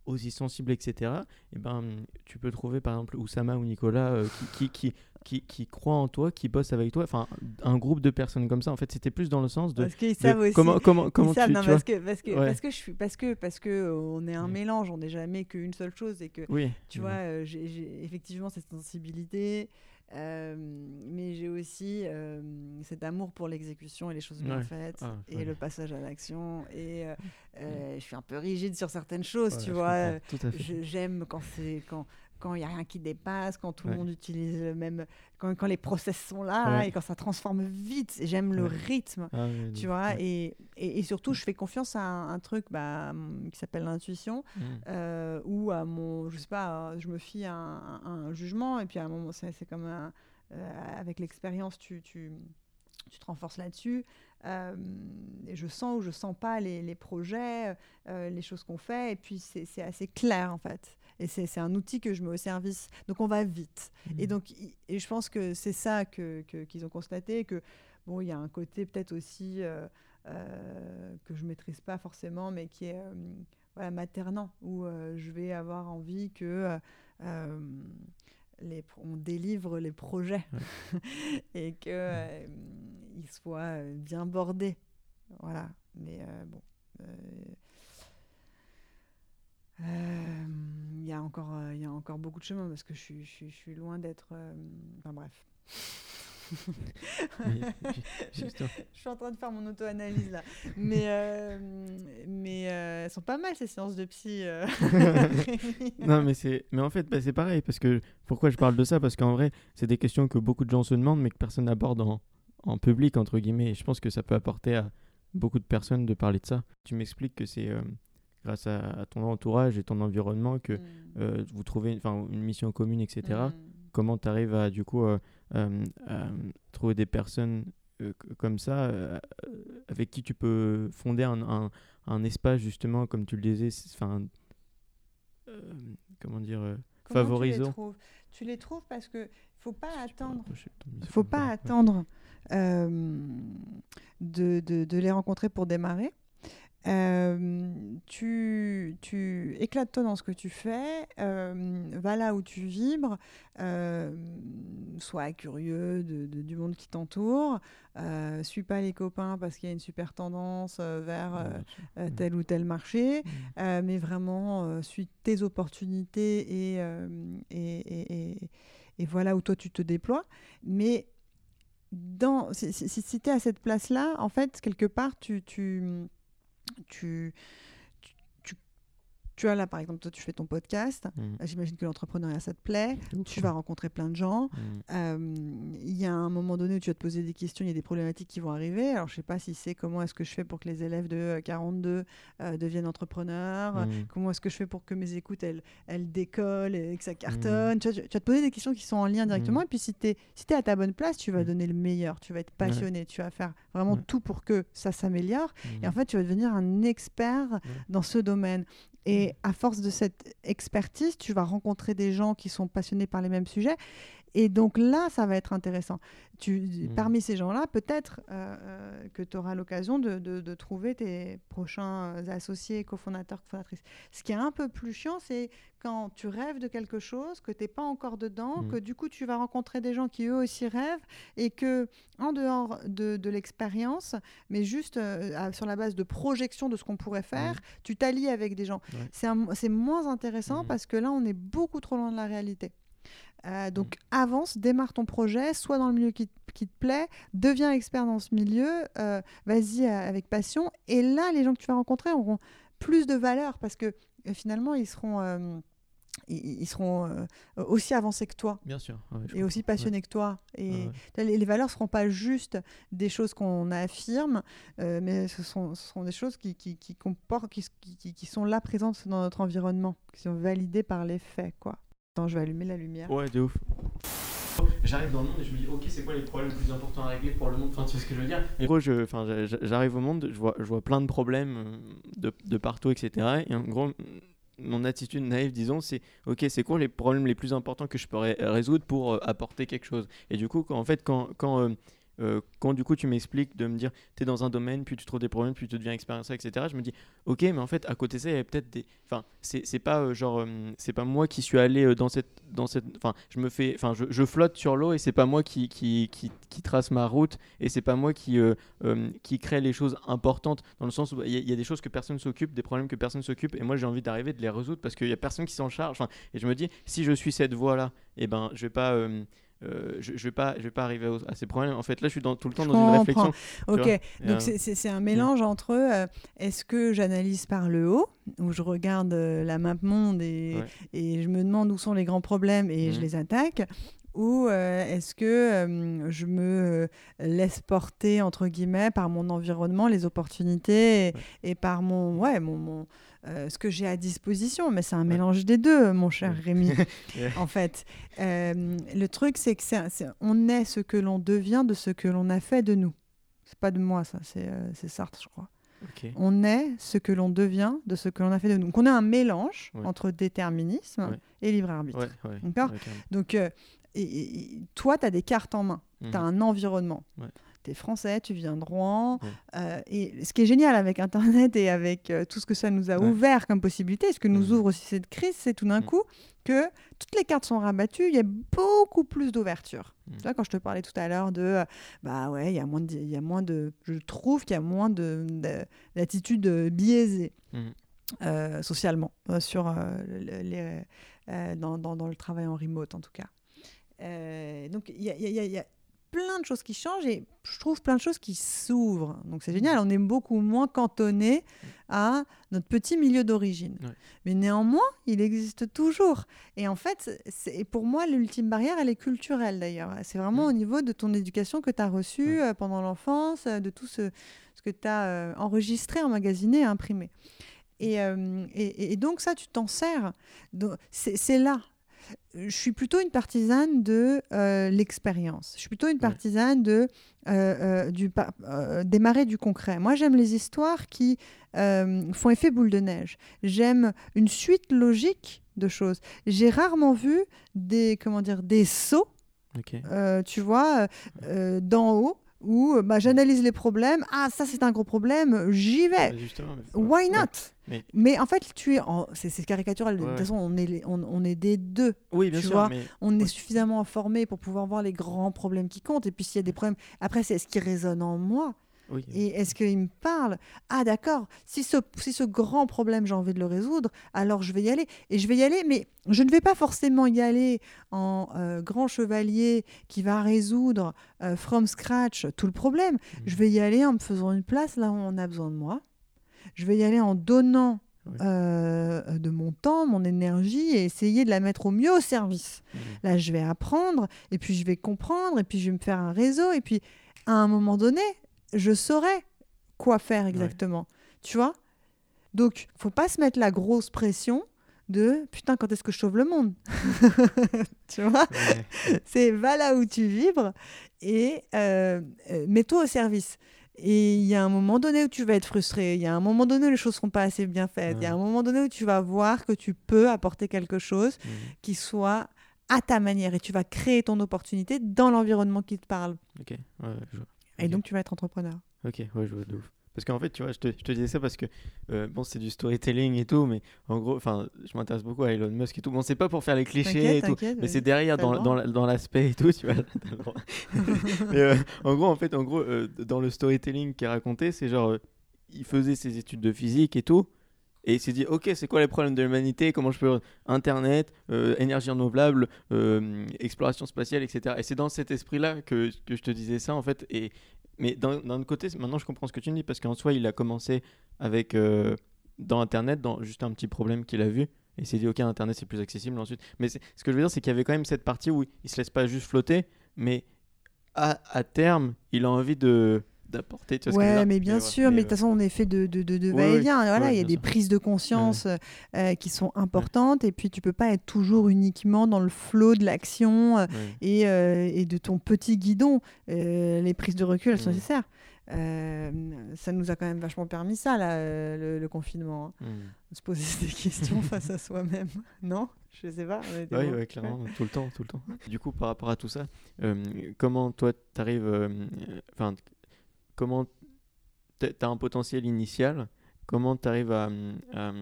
aussi sensible, etc., et ben, tu peux trouver par exemple Oussama ou Nicolas euh, qui, qui, qui, qui, qui croient en toi, qui bossent avec toi, enfin, un groupe de personnes comme ça. En fait, c'était plus dans le sens de. Parce qu'ils savent aussi. comment, comment, comment Ils savent, tu, non, tu vois parce que parce que Ouais. parce que je suis parce que parce que euh, on est un mélange, on n'est jamais qu'une seule chose et que Oui. tu vois, euh, j'ai effectivement cette sensibilité, euh, mais j'ai aussi euh, cet amour pour l'exécution et les choses bien Ouais. faites, Ah, et ouais. le passage à l'action. Et euh, je suis un peu rigide sur certaines choses, tu vois. J'aime quand c'est quand quand il y a rien qui dépasse, quand tout le monde utilise le même, quand, quand les process sont là Ouais. et quand ça transforme vite. J'aime le rythme Ah, tu vois et, et, et surtout je fais confiance à un, un truc bah, qui s'appelle l'intuition Mm. euh, ou à mon je sais pas euh, je me fie à un, à un jugement et puis à un moment c'est comme un- euh, avec l'expérience tu, tu tu te renforces là-dessus euh, je sens ou je sens pas les, les projets euh, les choses qu'on fait et puis c'est assez clair en fait et c'est un outil que je mets au service donc on va vite et Mm. donc, i- et je pense que c'est ça que que- qu'ils ont constaté que bon, il y a un côté peut-être aussi euh, euh, que je maîtrise pas forcément, mais qui est euh, voilà, maternant, où je vais avoir envie que les, on délivre les projets et que ils soient bien bordés. Voilà. Mais bon. Euh, euh, Il y, a encore, euh, y a encore beaucoup de chemin parce que je suis, je suis, je suis loin d'être. euh, Enfin bref. Justement. Je suis en train de faire mon auto-analyse là. Mais, euh, mais elles sont pas mal ces séances de psy. non, mais c'est, mais en fait, bah, c'est pareil parce que pourquoi je parle de ça? Parce qu'en vrai, c'est des questions que beaucoup de gens se demandent, mais que personne n'aborde en, en public entre guillemets. Et je pense que ça peut apporter à beaucoup de personnes de parler de ça. Tu m'expliques que c'est grâce à, à ton entourage et ton environnement que Mm. euh, vous trouvez, une mission commune, etc. Mm. Comment tu arrives à du coup euh, euh, trouver des personnes comme ça avec qui tu peux fonder un, un, un espace justement, comme tu le disais, enfin, comment dire, Comment favorisant. les trouves, tu les trouves parce que faut pas attendre. faut pas attendre euh, de, de- de les rencontrer pour démarrer. Euh, tu, tu éclates-toi dans ce que tu fais, euh, va là où tu vibres, euh, sois curieux de, de- du monde qui t'entoure, suis pas les copains parce qu'il y a une super tendance vers euh, Ouais, bien sûr. euh, Mm. tel ou tel marché, Mm. euh, mais vraiment suis tes opportunités et, et, et- et- et voilà où toi tu te déploies. Mais dans, si, si, si tu es à cette place-là, en fait, quelque part, tu, tu, tu- tu as là, par exemple, toi, tu fais ton podcast. Mm. J'imagine que l'entrepreneuriat, ça te plaît. Tu vas rencontrer plein de gens. Mm. Euh, Il y a un moment donné où tu vas te poser des questions, il y a des problématiques qui vont arriver. Alors, je sais pas si c'est comment est-ce que je fais pour que les élèves de euh, 42 euh, deviennent entrepreneurs. Mm. Comment est-ce que je fais pour que mes écoutes, elles, elles décollent et que ça cartonne tu, vois, tu- vas te poser des questions qui sont en lien directement. Et puis, si tu es, si t'es à ta bonne place, tu vas donner le meilleur. Tu vas être passionné. Tu vas faire vraiment tout pour que ça s'améliore. Et en fait, tu vas devenir un expert dans ce domaine. Et à force de cette expertise, tu vas rencontrer des gens qui sont passionnés par les mêmes sujets. Et donc là, ça va être intéressant. Tu, Mhm. Parmi ces gens-là, peut-être euh, euh, que tu auras l'occasion de, de- de trouver tes prochains associés, cofondateurs, cofondatrices. Ce qui est un peu plus chiant, c'est quand tu rêves de quelque chose, que tu n'es pas encore dedans, Mhm. que du coup tu vas rencontrer des gens qui eux aussi rêvent et que en dehors de, de l'expérience, mais juste euh, sur la base de projection de ce qu'on pourrait faire, tu t'allies avec des gens. Ouais. C'est moins intéressant parce que là, on est beaucoup trop loin de la réalité. Euh, donc avance, démarre ton projet, sois dans le milieu qui, te- qui te plaît, deviens expert dans ce milieu, euh, vas-y euh, avec passion. Et là, les gens que tu vas rencontrer auront plus de valeur parce que finalement, ils seront, euh, ils, ils seront aussi avancés que toi Bien sûr. ouais, et aussi passionnés que toi. Et Ouais, les, les valeurs ne seront pas juste des choses qu'on affirme, mais ce sont, ce seront des choses qui, qui, qui, comportent, qui, qui- qui- qui sont là présentes dans notre environnement, qui sont validées par les faits. Quoi. Attends, je vais allumer la lumière. Ouais, de ouf. J'arrive dans le monde et je me dis, ok, c'est quoi les problèmes les plus importants à régler pour le monde? Enfin, tu sais ce que je veux dire? Et gros, j'arrive au monde, je vois, je vois plein de problèmes euh, de, partout, etc. Et en gros, mon attitude naïve, disons, c'est, ok, c'est quoi les problèmes les plus importants que je pourrais résoudre pour euh, apporter quelque chose? Et du coup, en fait, quand, euh, euh, quand du coup tu m'expliques de me dire, tu es dans un domaine, puis tu trouves des problèmes, puis tu deviens expérience, etc. Je me dis, ok, mais en fait, à côté de ça, il y avait peut-être des. Enfin, c'est pas euh, genre. euh, c'est pas moi qui suis allé dans cette. Dans cette enfin, je me fais. Enfin, je, je flotte sur l'eau et c'est pas moi qui, qui, qui, trace ma route et c'est pas moi qui, qui crée les choses importantes dans le sens où il y, a- il y a des choses que personne s'occupe, des problèmes que personne s'occupe et moi j'ai envie d'arriver de les résoudre parce qu'il y a personne qui s'en charge. Enfin, et je me dis, si je suis cette voie-là, et ben, je vais pas. Euh, je, je vais pas je vais pas arriver à ces problèmes en fait là je suis dans, tout le temps Je dans une comprends. réflexion Ok, donc euh, c'est- un mélange entre euh, est-ce que j'analyse par le haut, où je regarde euh, la map monde et, Ouais. et je me demande où sont les grands problèmes et je Mhm. les attaque, ou est-ce que je me laisse porter, entre guillemets, par mon environnement, les opportunités et, Ouais. et par mon, ouais, mon, mon, euh, ce que j'ai à disposition. Mais c'est un mélange des deux, mon cher. Rémi. En fait, Euh, le truc, c'est que c'est- on est ce que l'on devient de ce que l'on a fait de nous. C'est pas de moi, ça, c'est euh, c'est Sartre, je crois. On est ce que l'on devient de ce que l'on a fait de nous. Donc on a un mélange Ouais. entre déterminisme Ouais. et libre arbitre. ouais D'accord. Donc et- et- et toi, tu as des cartes en main, tu as Mhm. un environnement. Tu es français, tu viens de Rouen. Ouais. euh, et ce qui est génial avec Internet et avec euh, tout ce que ça nous a Ouais. ouvert comme possibilité, ce que nous Mhm. ouvre aussi cette crise, c'est tout d'un Mhm. coup que toutes les cartes sont rabattues, il y a beaucoup plus d'ouverture. Tu vois, quand je te parlais tout à l'heure de, euh, bah ouais, il y a moins de, il y a moins de, je trouve qu'il y a moins de, de- d'attitudes biaisées euh, socialement euh, sur le- les, dans, dans, dans le travail en remote en tout cas. Donc il y a, il y a- il y a plein de choses qui changent et je trouve plein de choses qui s'ouvrent. Donc c'est génial, on est beaucoup moins cantonné à notre petit milieu d'origine. Ouais. Mais néanmoins, il existe toujours. Et en fait, c'est, pour moi, l'ultime barrière, elle est culturelle d'ailleurs. C'est vraiment au niveau de ton éducation que tu as reçue Ouais. euh, pendant l'enfance, euh, de tout ce, ce que tu as enregistré, emmagasiné imprimé. Et, euh, et- et- donc ça, tu t'en sers. C'est là. Je suis plutôt une partisane de euh, l'expérience. Je suis plutôt une partisane de euh, euh, du démarrer du concret. Moi, j'aime les histoires qui font effet boule de neige. J'aime une suite logique de choses. J'ai rarement vu des comment dire des sauts, euh, tu vois, euh, d'en haut où euh, bah, j'analyse les problèmes. Ah, ça c'est un gros problème, j'y vais. Bah, mais- Why ouais. not? Mais- mais... en fait, tu es en... c'est caricatural. De toute façon, on est, les- on, on est des deux. oui bien tu sûr vois, mais On est Ouais. suffisamment informé pour pouvoir voir les grands problèmes qui comptent. Et puis s'il y a des problèmes, après, c'est ce qui résonne en moi. Oui Et est-ce qu'il me parle? Ah d'accord, si ce, si ce grand problème, j'ai envie de le résoudre, alors je vais y aller. Et je vais y aller, mais je ne vais pas forcément y aller en euh, grand chevalier qui va résoudre euh, from scratch tout le problème. Mhm. Je vais y aller en me faisant une place là où on a besoin de moi. Je vais y aller en donnant euh, de mon temps, mon énergie et essayer de la mettre au mieux au service. Mhm. Là, je vais apprendre, et puis je vais comprendre, et puis je vais me faire un réseau, et puis à un moment donné, je saurai quoi faire exactement. Tu vois? Donc, faut pas se mettre la grosse pression de putain, quand est-ce que je sauve le monde? Tu vois? Ouais. C'est va là où tu vibres et euh, euh, mets-toi au service. Et il y a un moment donné où tu vas être frustré, il y a un moment donné où les choses ne seront pas assez bien faites, il y a un moment donné où tu vas voir que tu peux apporter quelque chose Mhm. qui soit à ta manière et tu vas créer ton opportunité dans l'environnement qui te parle. Ok, ouais, je vois. Et donc, tu vas être entrepreneur. Ok, ouais, je vois de ouf. Parce qu'en fait, tu vois, je te, je te disais ça parce que, euh, bon, c'est du storytelling et tout, mais en gros, enfin, je m'intéresse beaucoup à Elon Musk et tout. Bon, c'est pas pour faire les clichés et tout, mais c'est derrière dans, l'aspect et tout, tu vois. mais euh, en gros, en fait, en gros, euh, dans le storytelling qui est raconté, c'est genre, il faisait ses études de physique et tout. Et il s'est dit, ok, c'est quoi les problèmes de l'humanité? Comment je peux Internet, euh, énergie renouvelable, euh, exploration spatiale, etc. Et c'est dans cet esprit-là que, que je te disais ça, en fait. Et, mais d'un autre côté, maintenant je comprends ce que tu me dis, parce qu'en soi, il a commencé avec, euh, dans Internet, dans juste un petit problème qu'il a vu. Et il s'est dit, ok, Internet c'est plus accessible ensuite. Mais ce que je veux dire, c'est qu'il y avait quand même cette partie où il se laisse pas juste flotter, mais à terme, il a envie de d'apporter. Ouais, mais bien sûr, mais de toute euh, façon, on est fait de, de, de, de Oui, oui. va-et-vient. Voilà, Ouais, il y a des sûr. prises de conscience euh, qui sont importantes, et puis tu peux pas être toujours uniquement dans le flot de l'action euh, ouais. et, euh, et de ton petit guidon. Euh, les prises de recul, elles sont nécessaires. Euh, ça nous a quand même vachement permis ça, là, euh, le, le confinement. hein. Se poser des questions face à soi-même. Non? Je sais pas. Oui, ouais, clairement, tout le temps, tout le temps. Du coup, par rapport à tout ça, euh, comment toi, t'arrives, euh, enfin, comment t'as t'as un potentiel initial, comment t'arrives à, à,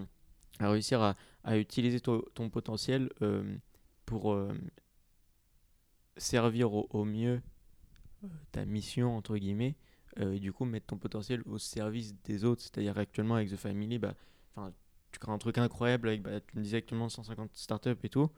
réussir à, utiliser ton, potentiel euh, pour euh, servir au, mieux euh, ta mission entre guillemets, et du coup mettre ton potentiel au service des autres. C'est-à-dire actuellement avec The Family, bah, tu crées un truc incroyable avec, bah, tu me actuellement 150 startups et tout.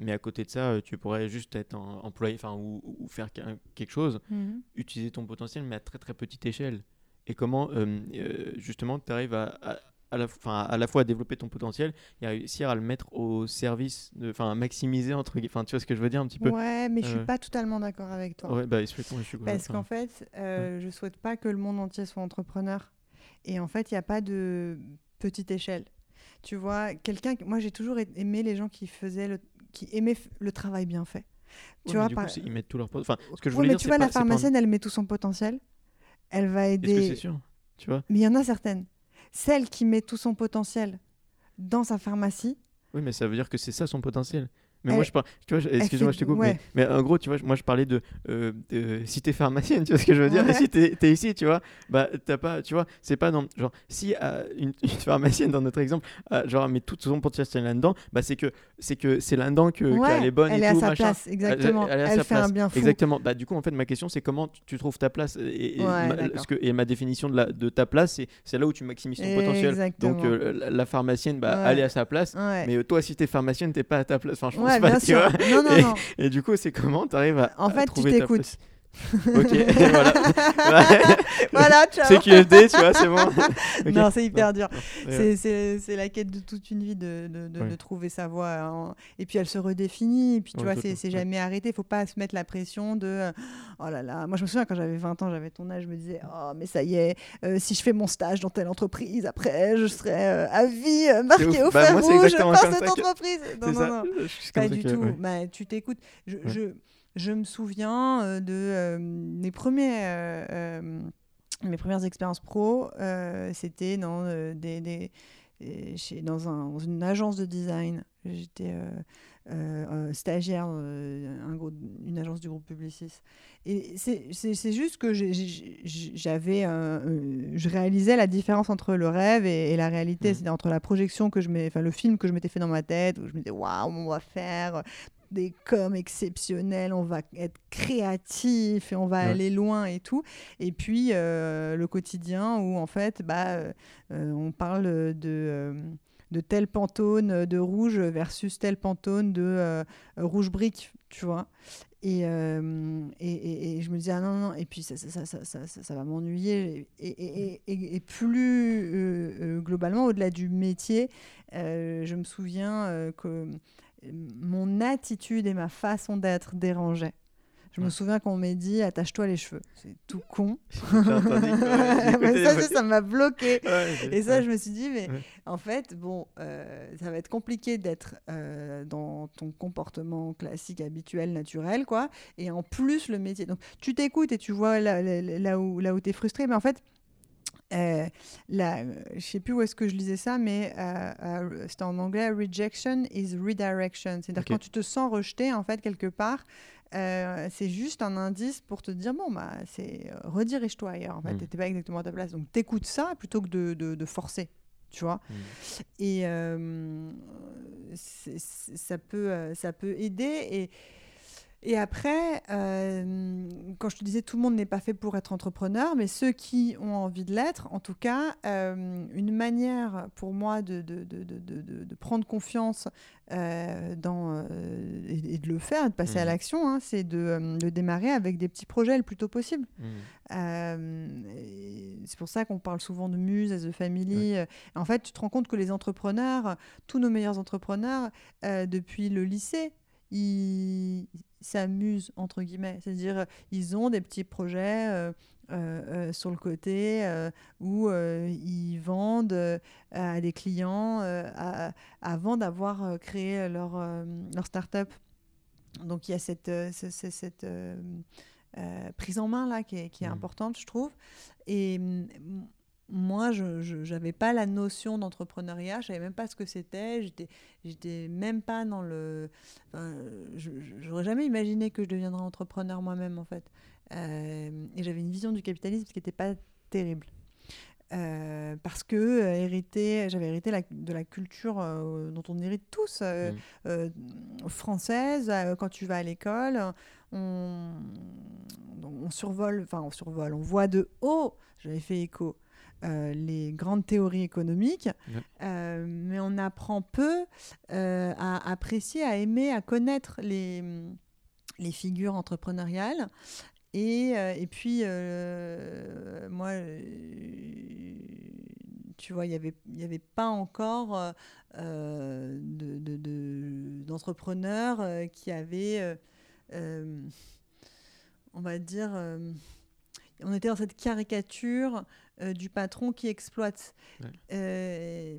Mais à côté de ça, euh, tu pourrais juste être employé, enfin, ou, ou faire quelque chose, Mhm. utiliser ton potentiel, mais à très très petite échelle. Et comment, euh, euh, justement, tu arrives à, à, à la, à la fois à développer ton potentiel et à réussir à le mettre au service, enfin, à maximiser, entre guillemets. Enfin, tu vois ce que je veux dire un petit peu? Ouais, mais je suis Euh, pas totalement d'accord avec toi. Ouais, bah, explique-moi, je suis Parce qu'en fait, euh, je souhaite pas que le monde entier soit entrepreneur. Et en fait, il n'y a pas de petite échelle. Tu vois, quelqu'un. Moi, j'ai toujours aimé les gens qui faisaient le, qui aimaient le travail bien fait. Tu mais vois, par- coup, ils mettent tout leur pot- Enfin, ce que je Ouais, mais dire, tu vois, pas- la pas- pharmacienne, elle met tout son potentiel. Elle va aider. c'est sûr Tu vois? Mais il y en a certaines. Celle qui met tout son potentiel dans sa pharmacie, Oui, mais ça veut dire que c'est ça son potentiel. Mais Elle- moi, je parle. Tu vois, excuse-moi, je te coupe. ouais. Mais, mais en gros, tu vois, moi, je parlais de, euh, de si t'es pharmacienne, tu vois ce que je veux dire. Ouais. Et si t'es es ici, tu vois, bah, t'as pas, tu vois, c'est pas dans. Genre, si euh, une, une pharmacienne, dans notre exemple, euh, genre, met tout son potentiel là-dedans, bah, c'est que c'est que c'est là-dedans que ouais, qu'elle est bonne elle et est tout, à sa machin. place, exactement. Elle, Elle, sa fait place. un bien fou. Exactement. Bah, du coup, en fait, ma question, c'est comment tu, tu trouves ta place et, et ma, ce que, et ma définition de, la, de ta place, c'est là où tu maximises ton potentiel. Exactement. Donc, euh, la, la pharmacienne, bah, elle est à sa place. Mais toi, si t'es pharmacienne, t'es pas à ta place. Enfin, je pense Ouais, bien sûr. vois. Non, non, Et- du coup, c'est comment tu arrives à, En à fait, trouver t'écoutes. Ok, voilà. Voilà, ciao. C'est QFD, tu vois, c'est bon. Non, c'est hyper dur. C'est- C'est c'est la quête de toute une vie de, de, de- Ouais. de trouver sa voie. hein. Et puis elle se redéfinit. Et puis tu Ouais, vois, c'est ouais. jamais arrêté. Il faut pas se mettre la pression de euh, oh là là. Moi, je me souviens quand j'avais 20 ans, j'avais ton âge, je me disais oh, mais ça y est, euh, si je fais mon stage dans telle entreprise, après, je serai euh, à vie euh, marqué au Bah, fer c'est rouge par cette entreprise. Non, non, non. Pas du tout. Bah, tu t'écoutes. Je, je me souviens euh, de euh, mes premiers. euh, mes premières expériences pro, euh, c'était dans, euh, des, des- chez, dans, un- dans une agence de design. J'étais euh, stagiaire, un gros- une agence du groupe Publicis. Et c'est juste que j'avais, je réalisais la différence entre le rêve et, et la réalité, Mhm. c'est-à-dire entre la projection que je enfin le film que je m'étais fait dans ma tête, où je me disais waouh, on va faire des coms exceptionnels, on va être créatif et on va Ouais. aller loin et tout. Et puis euh, le quotidien où en fait, bah, euh, euh, on parle de euh, de tel pantone de rouge versus tel pantone de rouge brique, tu vois. Et, euh, et, et- et je me disais, ah non, non, et puis ça, ça, ça, ça, ça, va m'ennuyer. Et, plus euh, globalement, au-delà du métier, euh, je me souviens que mon attitude et ma façon d'être dérangeaient. Je me souviens qu'on m'ait dit, attache-toi les cheveux. C'est tout con. Mais les ça, ça, m'a bloqué. Ouais, Et ça, je me suis dit, mais Ouais. en fait, bon, euh, ça va être compliqué d'être euh, dans ton comportement classique, habituel, naturel, quoi. Et en plus, le métier. Donc, tu t'écoutes et tu vois là, là, là où, là où tu es frustré. Mais en fait, euh, la, je sais plus où est-ce que je lisais ça, mais euh, euh, c'était en anglais rejection is redirection. C'est-à-dire quand tu te sens rejeté, en fait, quelque part, euh, c'est juste un indice pour te dire bon, bah, c'est euh, redirige-toi ailleurs. En fait, Mm. t'étais pas exactement à ta place. Donc, t'écoutes ça plutôt que de, de, de forcer. Tu vois Mm. et euh, ça, peut, euh, ça peut aider. Et, et après, euh, quand je te disais, tout le monde n'est pas fait pour être entrepreneur, mais ceux qui ont envie de l'être, en tout cas, euh, une manière pour moi de, prendre confiance euh, dans, et, et de le faire, de passer à Mhm. l'action, hein, c'est de, démarrer avec des petits projets le plus tôt possible. Mm. Euh, et c'est pour ça qu'on parle souvent de muse, as a family. En fait, tu te rends compte que les entrepreneurs, tous nos meilleurs entrepreneurs, depuis le lycée, ils s'amusent, entre guillemets. C'est-à-dire, euh, ils ont des petits projets euh, euh, sur le côté où ils vendent à des clients à- avant d'avoir créé leur, leur start-up. Donc, il y a cette, ce- ce- cette euh, prise en main là qui est, qui est Mhm. importante, je trouve. Et mm, moi, je n'avais pas la notion d'entrepreneuriat, je savais même pas ce que c'était, j'étais j'étais même pas dans le... Enfin, je J'aurais jamais imaginé que je deviendrais entrepreneur moi-même, en fait. Euh, et j'avais une vision du capitalisme qui n'était pas terrible. Euh, parce que euh, hérité, j'avais hérité la- de la culture euh, dont on hérite tous, euh, Mm. euh, française. quand tu vas à l'école, on, on survole, enfin on survole, on voit de haut, j'avais fait écho, euh, les grandes théories économiques, Ouais. euh, mais on apprend peu euh, à apprécier, à aimer, à connaître les, les figures entrepreneuriales. Et, et puis, moi, tu vois, il n'y avait, y avait pas encore de- de- de- d'entrepreneurs qui avaient, on va dire, on était dans cette caricature euh, du patron qui exploite. Ouais. Euh,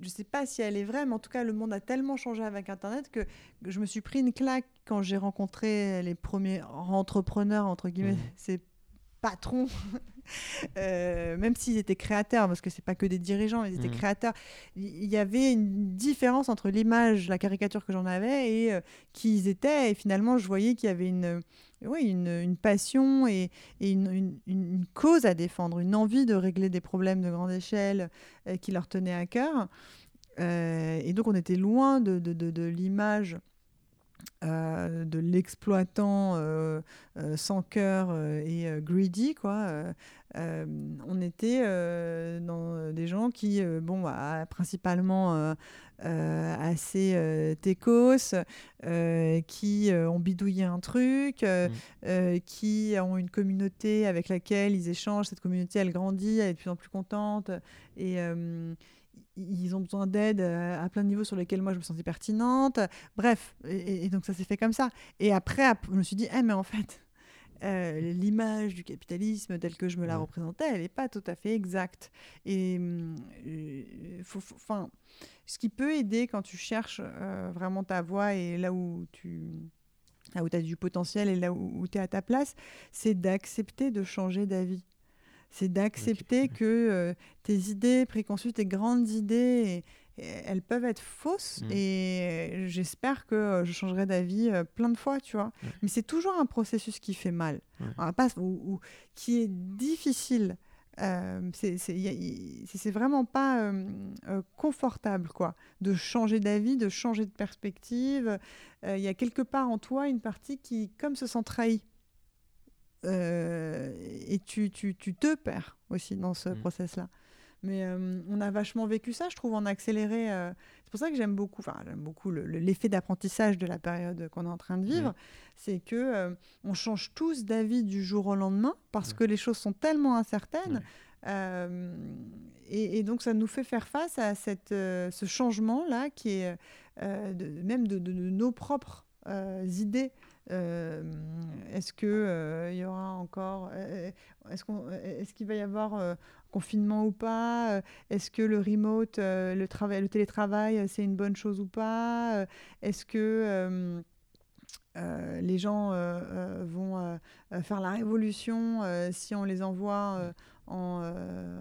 je sais pas si elle est vraie, mais en tout cas, le monde a tellement changé avec Internet que que je me suis pris une claque quand j'ai rencontré les premiers entrepreneurs, entre guillemets, Mhm. ces patrons, Euh, même s'ils étaient créateurs, parce que c'est pas que des dirigeants, ils étaient Mhm. créateurs. Il y avait une différence entre l'image, la caricature que j'en avais et euh, qui ils étaient. Et finalement, je voyais qu'il y avait une, oui, une, une passion et, et une, une- une cause à défendre, une envie de régler des problèmes de grande échelle euh, qui leur tenaient à cœur. Euh, et donc, on était loin de, de, de- de l'image euh, de l'exploitant sans cœur et greedy, quoi. Euh, euh, on était euh, dans des gens qui, euh, bon, bah, principalement euh, euh, assez euh, techos, euh, qui euh, ont bidouillé un truc, euh, Mm. euh, qui ont une communauté avec laquelle ils échangent. Cette communauté, elle grandit, elle est de plus en plus contente. Et euh, ils ont besoin d'aide euh, à plein de niveaux sur lesquels moi je me sentais pertinente. Bref, et, et donc ça s'est fait comme ça. Et après, ap- je me suis dit, eh, mais en fait, euh, l'image du capitalisme telle que je me la Ouais. représentais, elle n'est pas tout à fait exacte. Et euh, faut, faut- enfin, ce qui peut aider quand tu cherches euh, vraiment ta voie et là où tu là où as du potentiel et là où, tu es à ta place, c'est d'accepter de changer d'avis. C'est d'accepter que euh, tes idées préconçues, tes grandes idées, elles peuvent être fausses. Mm. Et j'espère que euh, je changerai d'avis euh, plein de fois, tu vois. Mais c'est toujours un processus qui fait mal, pas, ou, ou qui est difficile. Euh, c'est vraiment pas euh, euh, confortable, quoi, de changer d'avis, de changer de perspective. Il y a quelque part en toi une partie qui, comme se sent trahie. Et tu, tu, tu te perds aussi dans ce Mm. process-là. Mais euh, on a vachement vécu ça, je trouve, en accéléré. euh, C'est pour ça que j'aime beaucoup, enfin, j'aime beaucoup le- le- l'effet d'apprentissage de la période qu'on est en train de vivre. C'est que euh, on change tous d'avis du jour au lendemain parce que les choses sont tellement incertaines. Et, et donc, ça nous fait faire face à cette, ce changement-là qui est de- même de, de- de nos propres idées. Euh, est-ce que euh, il y aura encore euh, est-ce qu'on est-ce qu'il va y avoir confinement ou pas Euh, Est-ce que le remote, euh, le travail, le télétravail, euh, c'est une bonne chose ou pas Est-ce que euh, les gens vont faire la révolution si on les envoie en,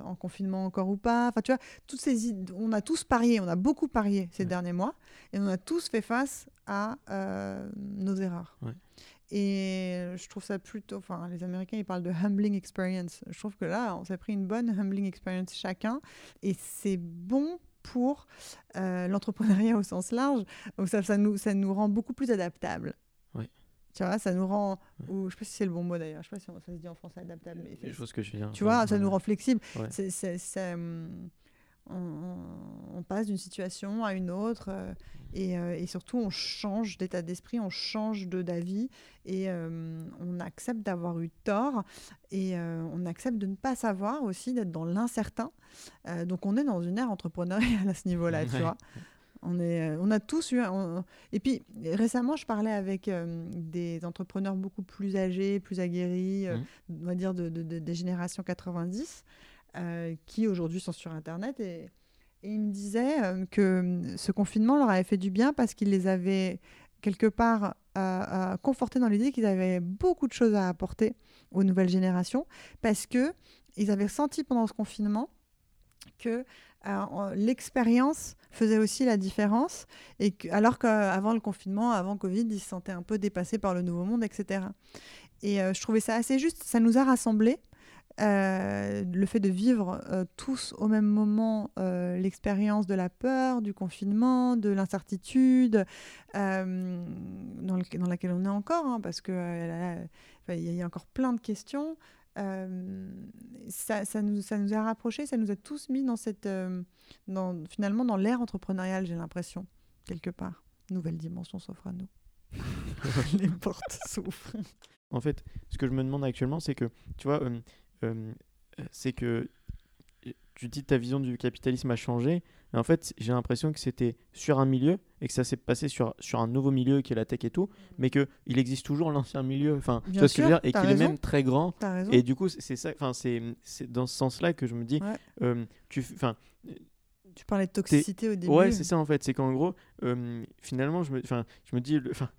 en confinement encore ou pas? Enfin, tu vois, toutes ces id- on a tous parié, on a beaucoup parié ces Ouais. derniers mois, et on a tous fait face à nos erreurs. Ouais. Et je trouve ça plutôt. Enfin, les Américains, ils parlent de humbling experience. Je trouve que là, on s'est pris une bonne humbling experience chacun. Et c'est bon pour euh, l'entrepreneuriat au sens large. Donc, ça, ça, nous, ça nous rend beaucoup plus adaptables. Ouais. Tu vois, ça nous rend. Ouais. Ou, je sais pas si c'est le bon mot d'ailleurs. Je sais pas si on- ça se dit en français adaptable. Mais Je vois ce que je veux dire. tu vois, ça nous rend flexibles. Ouais. C'est, hum, on, passe d'une situation à une autre euh, et, euh, et surtout on change d'état d'esprit, on change de d'avis et euh, on accepte d'avoir eu tort et euh, on accepte de ne pas savoir aussi, d'être dans l'incertain. Euh, donc on est dans une ère entrepreneuriale à ce niveau-là, tu vois. On, est, on a tous eu. on- Et puis récemment, je parlais avec euh, des entrepreneurs beaucoup plus âgés, plus aguerris, euh, on va dire de, de- de- des générations 90, euh, qui aujourd'hui sont sur Internet. Et, et ils me disaient euh, que euh, ce confinement leur avait fait du bien parce qu'il les avait quelque part confortés dans l'idée qu'ils avaient beaucoup de choses à apporter aux nouvelles générations parce que ils avaient senti pendant ce confinement que en- l'expérience faisait aussi la différence et alors qu'avant le confinement, avant Covid, ils se sentaient un peu dépassés par le nouveau monde, etc. Et je trouvais ça assez juste. Ça nous a rassemblés. Euh, le fait de vivre euh, tous au même moment euh, l'expérience de la peur, du confinement, de l'incertitude, dans, le- dans laquelle on est encore, hein, parce que euh, là, là, enfin, il y, y a encore plein de questions. Ça, ça nous, ça nous a rapprochés, ça nous a tous mis dans cette, dans, finalement dans l'ère entrepreneuriale, j'ai l'impression, quelque part. Nouvelle dimension s'offre à nous. Les portes s'ouvrent. En fait, ce que je me demande actuellement, c'est que, tu vois, euh, c'est que tu dis ta vision du capitalisme a changé. Mais en fait, j'ai l'impression que c'était sur un milieu et que ça s'est passé sur, sur un nouveau milieu qui est la tech et tout, mais qu'il existe toujours l'ancien milieu. Enfin, tu vois ce que je veux sûr, dire Et qu'il est même très grand. Et du coup, c'est ça, enfin, c'est dans ce sens-là que je me dis, Ouais. euh, tu, enfin, Tu parlais de toxicité au début. Ouais, c'est ça en fait. C'est qu'en gros, euh, finalement, je me, je me dis, enfin,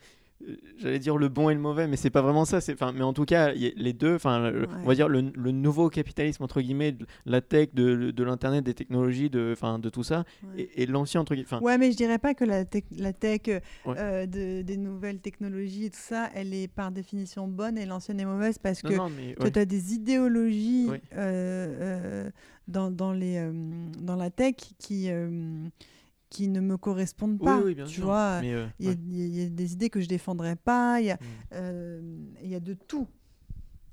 j'allais dire le bon et le mauvais, mais c'est pas vraiment ça. C'est, enfin, mais en tout cas, y les deux, enfin, on va dire le, le nouveau capitalisme entre guillemets, de la tech, de, de l'internet, des technologies, de, enfin, de tout ça, Ouais. et, et l'ancien entre guillemets. Ouais, mais je dirais pas que la, tech- la tech euh, Ouais. euh, de- des nouvelles technologies et tout ça, elle est par définition bonne et l'ancienne est mauvaise parce que non, mais tu as des idéologies euh, euh, dans, dans, les, dans la tech qui, qui ne me correspondent Oui, pas. oui, bien tu sûr. vois, euh, il y, a- ouais. il y a- il y a des idées que je défendrais pas, il y a, Mm. euh, il y a de tout.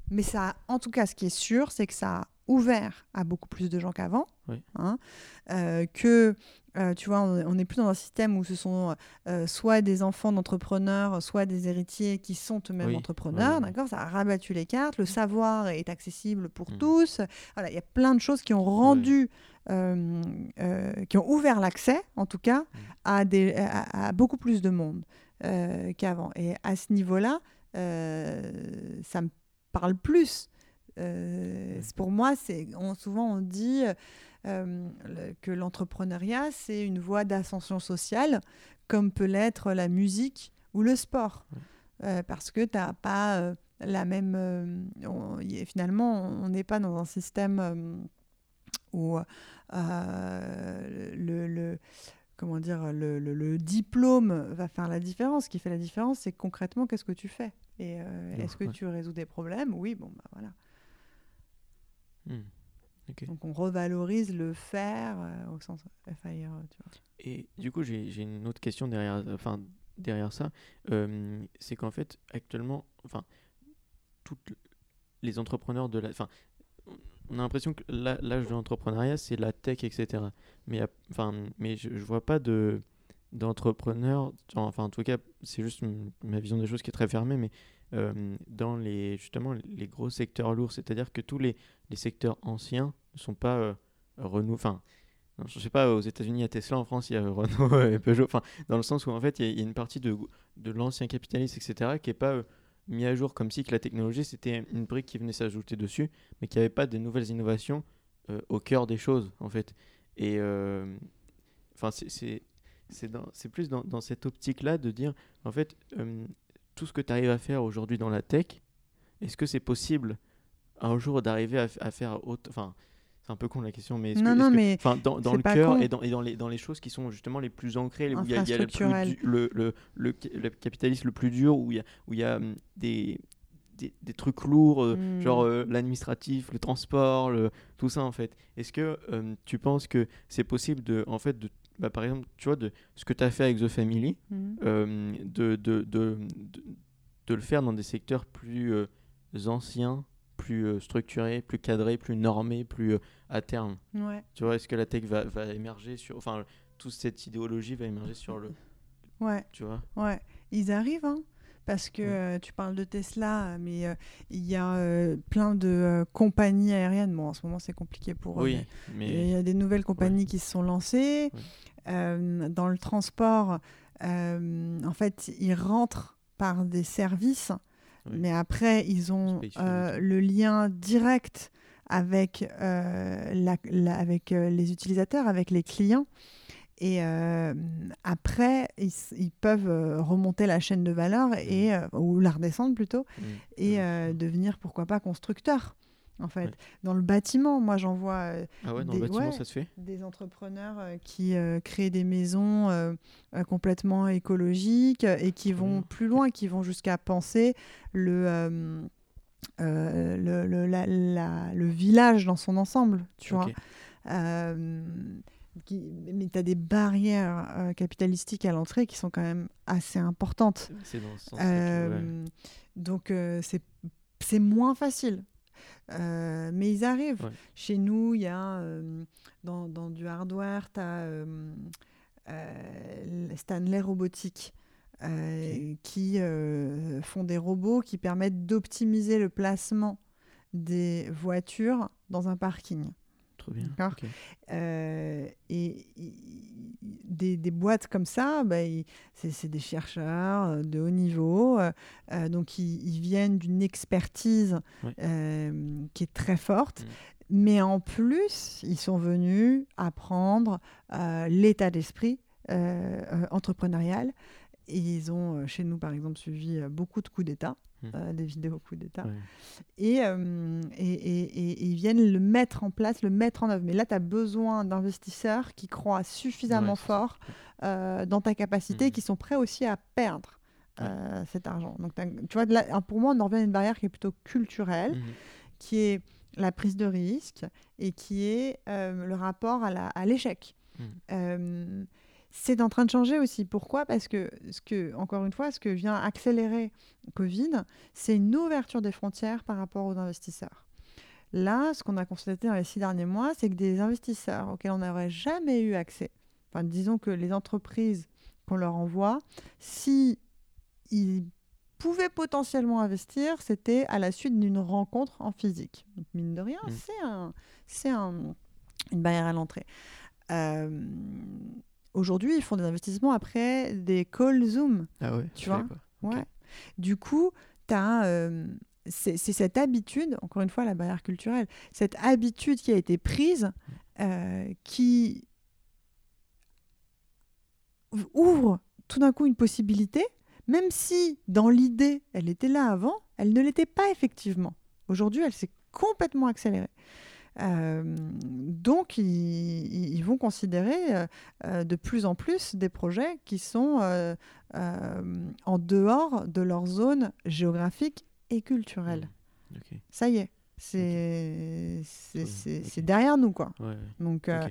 Mais ça, en tout cas, ce qui est sûr, c'est que ça a ouvert à beaucoup plus de gens qu'avant. Oui. hein, euh, que, euh, tu vois, on n'est plus dans un système où ce sont euh, soit des enfants d'entrepreneurs, soit des héritiers qui sont eux-mêmes Oui, entrepreneurs. oui, oui. D'accord Ça a rabattu les cartes. Le savoir est accessible pour Mm. tous. Voilà, il y a plein de choses qui ont rendu, euh, euh, qui ont ouvert l'accès, en tout cas, Mm. à, des, à, à beaucoup plus de monde euh, qu'avant. Et à ce niveau-là, ça me parle plus. C'est- Pour moi, on, souvent on dit le- que l'entrepreneuriat, c'est une voie d'ascension sociale, comme peut l'être la musique ou le sport. Euh, parce que tu n'as pas la même... on- finalement, on n'est pas dans un système où euh, le, le- comment dire, le, le- le diplôme va faire la différence. Ce qui fait la différence, c'est concrètement qu'est-ce que tu fais? Et euh, est-ce que ouais. tu résous des problèmes? Oui, bon, bah voilà. Mm. Ok. Donc on revalorise le faire euh, au sens tu vois. Et du coup, j'ai j'ai une autre question derrière, enfin, derrière ça. Euh, c'est qu'en fait, actuellement, enfin, toutes les entrepreneurs de la. Enfin, on a l'impression que l'âge de l'entrepreneuriat, c'est la tech, etc. Mais, enfin, mais je, je vois pas de d'entrepreneurs, enfin en tout cas c'est juste ma vision des choses qui est très fermée, mais euh, dans les justement les gros secteurs lourds, c'est-à-dire que tous les, les secteurs anciens ne sont pas euh, renou- enfin je sais pas, aux États-Unis, il y a Tesla, en France, il y a Renault et Peugeot. Enfin, dans le sens où, en fait, il y a- une partie de, de l'ancien capitalisme, etc., qui n'est pas euh, mis à jour comme si que la technologie, c'était une brique qui venait s'ajouter dessus, mais qui n'avait pas de nouvelles innovations euh, au cœur des choses, en fait. Et euh, enfin, c'est- c'est plus dans, cette optique-là de dire, en fait, euh, tout ce que tu arrives à faire aujourd'hui dans la tech, est-ce que c'est possible un jour d'arriver à faire autre. Enfin, c'est un peu con la question, mais. Non, non, que- dans, le cœur et, dans, et dans, les, dans les choses qui sont justement les plus ancrées, où il y a, il y a le, plus le, le, le, le capitalisme le plus dur, où il y a, où il y a hum, des, des, des trucs lourds, euh, Hmm. genre euh, l'administratif, le transport, le, tout ça en fait. Est-ce que euh, tu penses que c'est possible de, en fait, de, bah, par exemple, tu vois, de ce que tu as fait avec The Family, Mhm. euh, de, de, de, de, le faire dans des secteurs plus euh, anciens, plus structurés, plus cadrés, plus normés, plus à terme Ouais. Tu vois, est-ce que la tech va, va émerger sur. Enfin, toute cette idéologie va émerger sur le. Ouais. Tu vois? Ouais, ils arrivent, hein, parce que Ouais. euh, tu parles de Tesla, mais euh, il y a euh, plein de compagnies aériennes. Bon, en ce moment, c'est compliqué pour eux. Oui, mais Il mais. y a des nouvelles compagnies qui se sont lancées. Ouais. Dans le transport, en fait, ils rentrent par des services, mais après, ils ont le lien direct avec, euh, la- la- avec euh, les utilisateurs, avec les clients. Et euh, après, ils, peuvent remonter la chaîne de valeur et, euh, ou la redescendre plutôt Mm. et euh, ça. devenir, pourquoi pas, constructeur. En fait, Ouais. dans le bâtiment, moi j'en vois Ah ouais, dans des- le bâtiment, ouais. ça se fait? des entrepreneurs qui créent des maisons complètement écologiques et qui vont plus loin, qui vont jusqu'à penser le, euh, le, le- la- la- le village dans son ensemble, tu vois. Euh, qui- mais tu as des barrières euh, capitalistiques à l'entrée qui sont quand même assez importantes. C'est dans ce ouais. Euh, Donc c'est moins facile. Mais ils arrivent. Ouais. Chez nous, il y a dans, dans du hardware, tu as Stanley Robotics euh, qui euh, font des robots qui permettent d'optimiser le placement des voitures dans un parking. Trop bien. Euh, et des, des boîtes comme ça, bah, c'est des chercheurs de haut niveau, donc ils, ils viennent d'une expertise qui est très forte. Mm. Mais en plus, ils sont venus apprendre l'état d'esprit entrepreneurial. Et ils ont, euh, chez nous, par exemple, suivi euh, beaucoup de coups d'État, Mm. euh, des vidéos coups d'État et, euh, et, et- ils viennent le mettre en place, le mettre en œuvre. Mais là, tu as besoin d'investisseurs qui croient suffisamment Ouais, fort euh, dans ta capacité et Mhm. qui sont prêts aussi à perdre cet argent. Donc, tu vois, de là- pour moi, on en revient à une barrière qui est plutôt culturelle, Mhm. qui est la prise de risque et qui est le rapport à l'échec. C'est en train de changer aussi. Pourquoi? Parce que, ce que, encore une fois, ce que vient accélérer Covid, c'est une ouverture des frontières par rapport aux investisseurs. Là, ce qu'on a constaté dans les six derniers mois, c'est que des investisseurs auxquels on n'aurait jamais eu accès, enfin, disons que les entreprises qu'on leur envoie, si ils pouvaient potentiellement investir, c'était à la suite d'une rencontre en physique. Donc, mine de rien, Mm. c'est un, un- une barrière à l'entrée. Euh, Aujourd'hui, ils font des investissements après des calls Zoom. Ah ouais, Tu vois. Ouais. Du coup, tu as. c'est c'est cette habitude, encore une fois, la barrière culturelle, cette habitude qui a été prise, euh, qui ouvre tout d'un coup une possibilité, même si dans l'idée, elle était là avant, elle ne l'était pas effectivement. Aujourd'hui, elle s'est complètement accélérée. Euh, donc, ils, ils vont considérer euh, euh, de plus en plus des projets qui sont euh, en dehors de leur zone géographique et culturelle. Ok. Ça y est, c'est c'est- Ouais, c'est- ok. c'est derrière nous, quoi. Ouais. Donc, euh,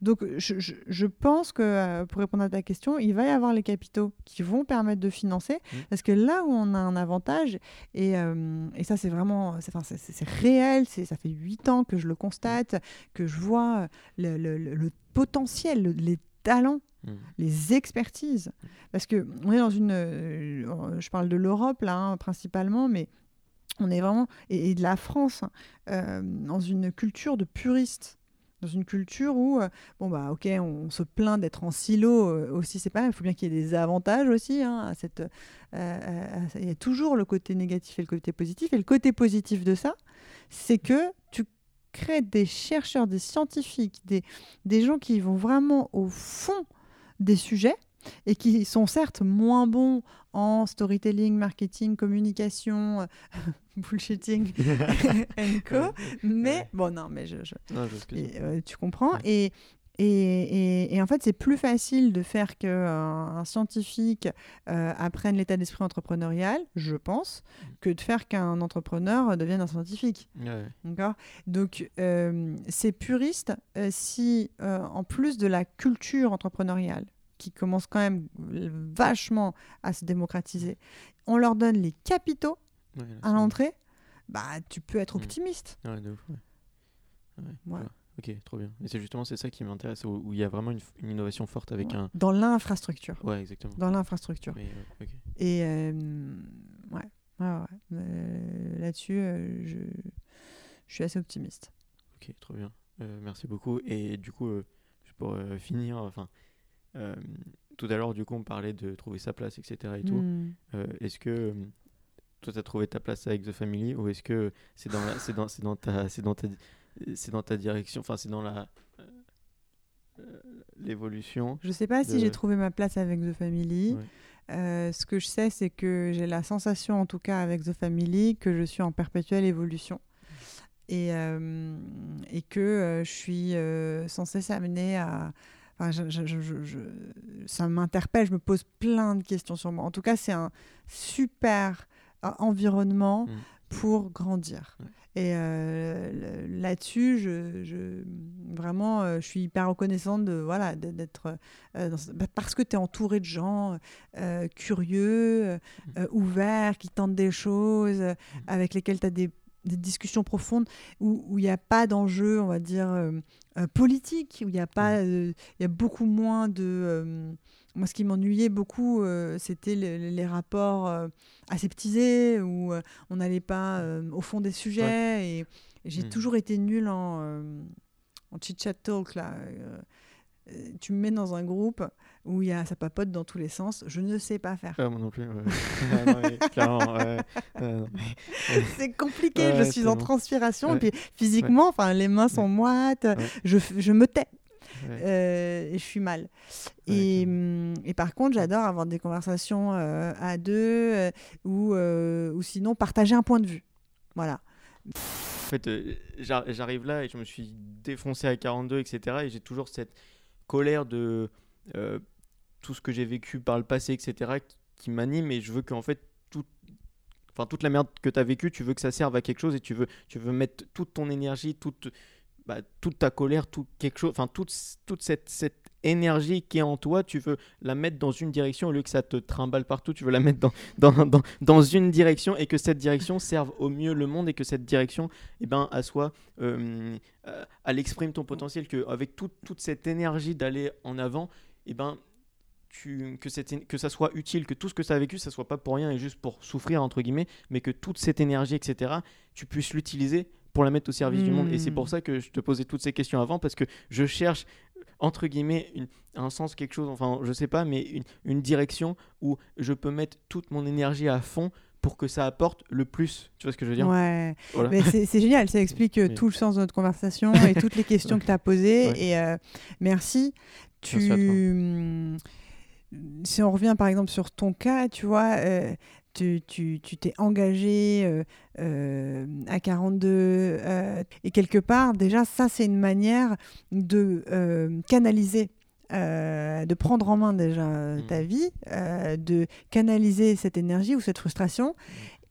donc je, je- je pense que, euh, pour répondre à ta question, il va y avoir les capitaux qui vont permettre de financer. Mm. Parce que là où on a un avantage, et, euh, et ça c'est vraiment, c'est réel, c'est- ça fait huit ans que je le constate, que je vois le, le- le- le potentiel, le- les talents Mhm. les expertises. Parce que on est dans une. euh, je parle de l'Europe, là, hein, principalement, mais on est vraiment. Et, de la France, hein, euh, dans une culture de puristes. Dans une culture où, euh, bon, bah, ok, on, se plaint d'être en silo euh, aussi, c'est pas il faut bien qu'il y ait des avantages aussi. hein, il y a toujours le côté négatif et le côté positif. Et le côté positif de ça, c'est que tu crées des chercheurs, des scientifiques, des, des gens qui vont vraiment au fond des sujets et qui sont certes moins bons en storytelling, marketing, communication, euh, bullshitting and co. Mais bon, non, mais je, Non, et, euh, tu comprends. Ouais. Et, et, et- et en fait, c'est plus facile de faire qu'un un scientifique euh, apprenne l'état d'esprit entrepreneurial, je pense, que de faire qu'un entrepreneur devienne un scientifique. Ouais. D'accord? Donc, euh, c'est puriste euh, si, euh, en plus de la culture entrepreneuriale, qui commence quand même vachement à se démocratiser, on leur donne les capitaux Ouais, là, à l'entrée, bah, tu peux être Mm. optimiste. Ouais, de ouf, ouais. Ok, trop bien. Et c'est justement c'est ça qui m'intéresse, où il y a vraiment une, innovation forte avec un. Dans l'infrastructure. Ouais, exactement. Dans l'infrastructure. Mais, ouais, ok. Et euh, ouais. Euh, là-dessus, euh, je, je suis assez optimiste. Ok, trop bien. Merci beaucoup. Et du coup, pour finir, enfin, euh, tout à l'heure, du coup, on parlait de trouver sa place, etc. Et tout. Hmm. Euh, est-ce que euh, toi, tu as trouvé ta place avec The Family ou est-ce que c'est dans, la- c'est dans, c'est dans, ta, c'est dans, ta, c'est dans ta direction, enfin, c'est dans la. l'évolution Je sais pas si j'ai trouvé ma place avec The Family. Ouais. Euh, ce que je sais, c'est que j'ai la sensation, en tout cas avec The Family, que je suis en perpétuelle évolution. Et, euh, et que euh, je suis sans cesse amenée à. Enfin, je- je- je- je- je- ça m'interpelle, je me pose plein de questions sur moi. En tout cas, c'est un super euh, environnement Mm. pour grandir. Et euh, là-dessus, je, je- vraiment, euh, je suis hyper reconnaissante de voilà d'être euh, dans bah, parce que tu es entouré de gens curieux, Mm. ouverts, qui tentent des choses, euh, avec lesquels tu as des, des discussions profondes, où il n'y a pas d'enjeu, on va dire, euh, euh, politique, où il y a pas, euh, il y a beaucoup moins de... moi, ce qui m'ennuyait beaucoup, c'était les, les rapports aseptisés, où on n'allait pas euh, au fond des sujets. Et, et j'ai Mm. toujours été nulle en, en chit-chat talk, là. tu me mets dans un groupe où il y a, ça papote dans tous les sens, je ne sais pas faire. Ah, moi non plus. ouais. C'est compliqué, Ouais, je suis en transpiration, Ouais. et puis physiquement, enfin, les mains sont moites, je, je me tais. Euh, et je suis mal. Et, hum, et par contre, j'adore avoir des conversations euh, à deux euh, ou, ou sinon partager un point de vue. Voilà. En fait, j'ar- j'arrive là et je me suis défoncé à 42, etc. Et j'ai toujours cette colère de euh, tout ce que j'ai vécu par le passé, etc. qui, m'anime et je veux qu'en fait, tout, enfin, toute la merde que tu as vécue, tu veux que ça serve à quelque chose et tu veux, tu veux mettre toute ton énergie, toute, bah, toute ta colère, tout quelque chose, enfin, toute, toute cette, cette énergie qui est en toi, tu veux la mettre dans une direction au lieu que ça te trimballe partout, tu veux la mettre dans, dans, dans, dans une direction et que cette direction serve au mieux le monde et que cette direction eh ben, à soi, euh, elle exprime ton potentiel, que avec toute toute cette énergie d'aller en avant, eh ben, tu, que, cette, que ça soit utile, que tout ce que ça a vécu, ça soit pas pour rien et juste pour souffrir, entre guillemets, mais que toute cette énergie, etc., tu puisses l'utiliser pour la mettre au service du monde. Et c'est pour Mm. ça que je te posais toutes ces questions avant, parce que je cherche, entre guillemets, une- un sens, quelque chose, enfin, je sais pas, mais une, une direction où je peux mettre toute mon énergie à fond pour que ça apporte le plus. Tu vois ce que je veux dire? Ouais. Voilà. Mais c'est génial, ça explique euh, tout le sens de notre conversation et toutes les questions que tu as posées. Ouais. Et euh, merci. Tu, Merci à toi. hum, si on revient par exemple sur ton cas, tu vois, euh, tu t'es engagé euh, euh, à 42 euh, et quelque part, déjà, ça, c'est une manière de canaliser. de prendre en main déjà Mhm. ta vie, de canaliser cette énergie ou cette frustration.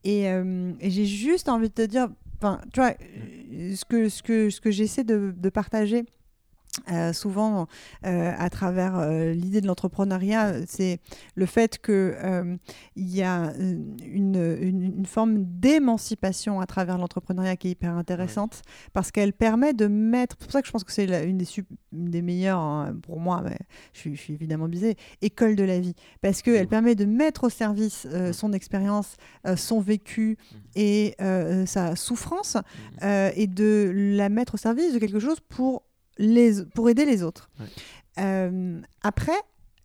Et, euh, et j'ai juste envie de te dire, enfin, tu vois, euh, ce que, ce que, ce que j'essaie de, de partager euh, souvent euh, à travers euh, l'idée de l'entrepreneuriat, c'est le fait que euh, il y a une, une, une forme d'émancipation à travers l'entrepreneuriat qui est hyper intéressante parce qu'elle permet de mettre. C'est pour ça que je pense que c'est une des, sup- une des meilleures hein, pour moi. Mais je, suis, je suis évidemment biaisée. École de la vie parce qu'elle permet de mettre au service son expérience, son vécu Mhm. et sa souffrance euh, et de la mettre au service de quelque chose pour, les, pour aider les autres. Ouais. Euh, après,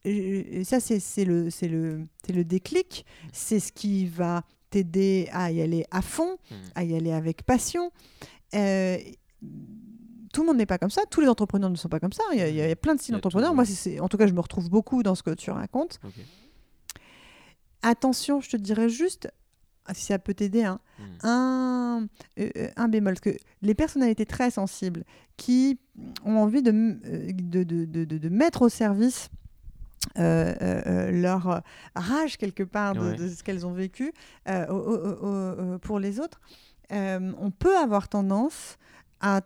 euh, ça c'est le, déclic, c'est ce qui va t'aider à y aller à fond, Mhm. à y aller avec passion. Euh, tout le monde n'est pas comme ça, tous les entrepreneurs ne sont pas comme ça. Il y a, il y a plein de styles d'entrepreneurs. Moi, c'est- en tout cas, je me retrouve beaucoup dans ce que tu racontes. Attention, je te dirais juste, si ça peut t'aider, hein, Hmm. un, euh, euh, un bémol. Parce que les personnalités très sensibles qui ont envie de, euh, de, de, de, mettre au service euh, euh, euh, leur rage quelque part de, Ouais. ce qu'elles ont vécu au- au- au- au- pour les autres, on peut avoir tendance à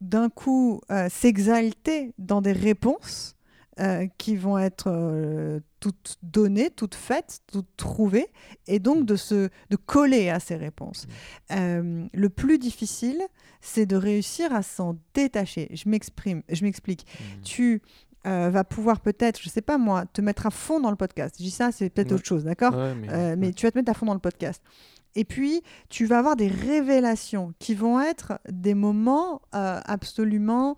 d'un coup s'exalter dans des réponses euh, qui vont être euh, toutes données, toutes faites, toutes trouvées, et donc de se de coller à ces réponses. Euh, le plus difficile, c'est de réussir à s'en détacher. Je m'exprime, je m'explique. Hmm. Tu euh, vas pouvoir peut-être, je sais pas moi, te mettre à fond dans le podcast. Je dis ça, c'est peut-être Ouais. autre chose, d'accord Ouais, mais, euh, tu vas te mettre à fond dans le podcast. Et puis, tu vas avoir des révélations qui vont être des moments euh, absolument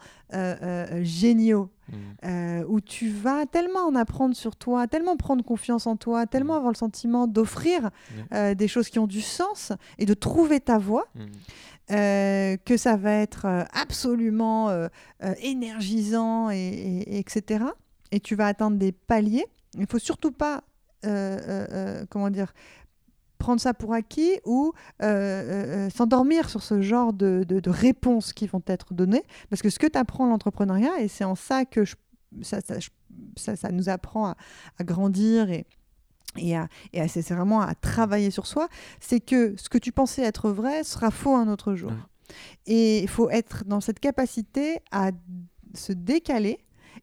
géniaux. Euh, où tu vas tellement en apprendre sur toi, tellement prendre confiance en toi, tellement Mhm. avoir le sentiment d'offrir euh, des choses qui ont du sens et de trouver ta voie, Hmm. euh, que ça va être absolument énergisant, et, et- et etc. Et tu vas atteindre des paliers. Il faut surtout pas, comment dire, prendre ça pour acquis ou euh, euh, euh, s'endormir sur ce genre de, de- de réponses qui vont être données. Parce que ce que tu apprends l'entrepreneuriat, et c'est en ça que je- ça, ça, je- ça- ça nous apprend à, à grandir et, et, à, et à- c'est vraiment à travailler sur soi, c'est que ce que tu pensais être vrai sera faux un autre jour. Et il faut être dans cette capacité à se décaler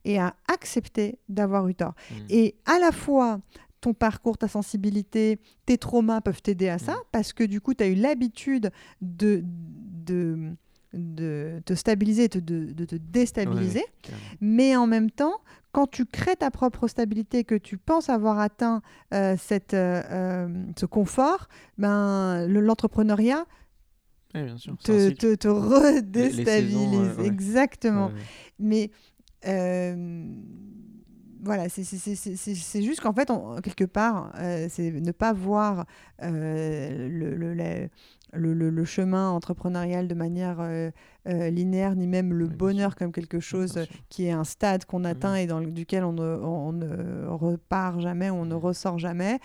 et à accepter d'avoir eu tort. Hmm. Et à la fois, ton parcours, ta sensibilité, tes traumas peuvent t'aider à ça, Mm. parce que du coup, tu as eu l'habitude de, de, de te stabiliser, de, de te déstabiliser. Mais en même temps, quand tu crées ta propre stabilité, que tu penses avoir atteint euh, cette, euh, euh, ce confort, ben, le- l'entrepreneuriat Ouais, te, te, te redéstabilise. saisons, euh, ouais. Exactement. Mais voilà, c'est- juste qu'en fait, on- quelque part, euh, c'est ne pas voir euh, le, le, le- chemin entrepreneurial de manière euh, linéaire, ni même le Oui, bonheur comme quelque chose qui est un stade qu'on atteint et dans le- duquel on ne, on ne repart jamais, on ne ressort jamais.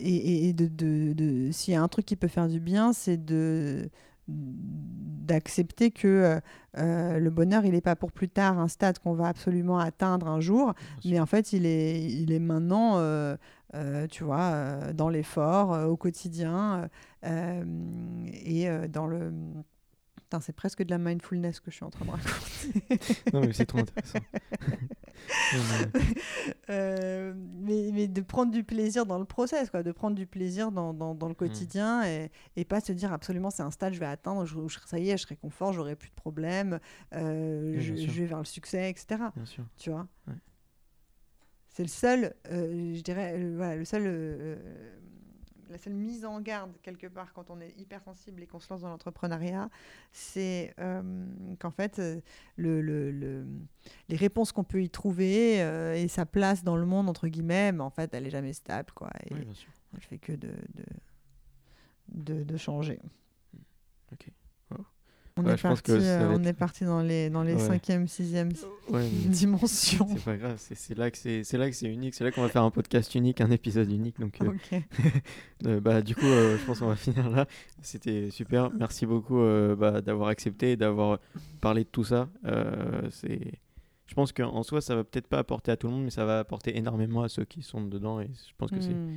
Et, et- et de, de- de- s'il y a un truc qui peut faire du bien, c'est de d'accepter que euh, euh, le bonheur, il n'est pas pour plus tard un stade qu'on va absolument atteindre un jour, mais en fait, il est, il est maintenant, euh, euh, tu vois, dans l'effort, au quotidien, et dans le... Putain, c'est presque de la mindfulness que je suis en train de raconter. Non, mais c'est trop intéressant. Mais- Euh, mais, mais de prendre du plaisir dans le process, quoi, de prendre du plaisir dans, dans, Mm. dans le quotidien et, et pas se dire absolument c'est un stade, je vais atteindre, je, je- ça y est, je serai confort, j'aurai plus de problèmes, euh, Oui, je, vais vers le succès, etc. Bien sûr. Tu vois Ouais. C'est le seul, euh, je dirais, voilà, le seul, la seule mise en garde quelque part quand on est hypersensible et qu'on se lance dans l'entrepreneuriat, c'est euh, qu'en fait, euh, le, le- le- les réponses qu'on peut y trouver euh, et sa place dans le monde, entre guillemets, mais en fait, elle est jamais stable. Quoi, et Oui, bien sûr. elle fait que de, de, de, de changer. Ok. On, Ouais, est je pense parti, euh, va on être- est parti dans les, dans les Ouais. cinquième, sixième Ouais, mais dimensions. c'est pas grave. C'est là que c'est unique. C'est là qu'on va faire un podcast unique, un épisode unique. Donc, euh. Euh, bah, du coup, je pense qu'on va finir là. C'était super. Merci beaucoup bah, d'avoir accepté et d'avoir parlé de tout ça. C'est... Je pense qu'en soi, ça va peut-être pas apporter à tout le monde, mais ça va apporter énormément à ceux qui sont dedans. Et je pense que c'est, Hmm.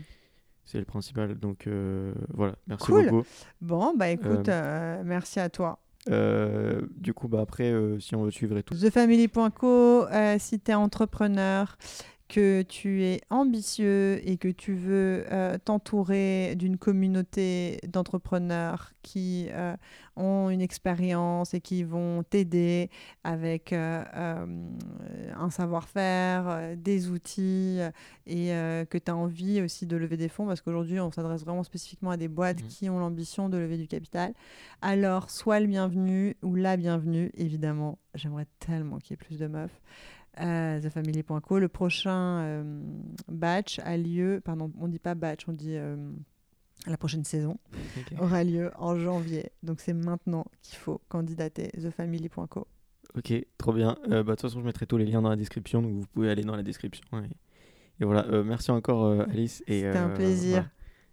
c'est le principal. Donc euh, voilà, merci Cool. beaucoup. Bon, bah écoute, euh, merci à toi. Euh, du coup, bah, après, euh, si on veut suivre et tout. TheFamily.co, euh, si tu entrepreneur, que tu es ambitieux et que tu veux euh, t'entourer d'une communauté d'entrepreneurs qui euh, ont une expérience et qui vont t'aider avec euh, un savoir-faire, des outils et que tu as envie aussi de lever des fonds parce qu'aujourd'hui on s'adresse vraiment spécifiquement à des boîtes Mhm. qui ont l'ambition de lever du capital, alors sois le bienvenu ou la bienvenue, évidemment. J'aimerais tellement qu'il y ait plus de meufs. Euh, TheFamily.co. Le prochain euh, batch a lieu, pardon, on dit pas batch, on dit euh, la prochaine saison, Ok. aura lieu en janvier. Donc c'est maintenant qu'il faut candidater thefamily.co. Ok, trop bien. Euh, bah, de toute façon, je mettrai tous les liens dans la description, donc vous pouvez aller dans la description. Et, et voilà, merci encore Alice. C'était un plaisir.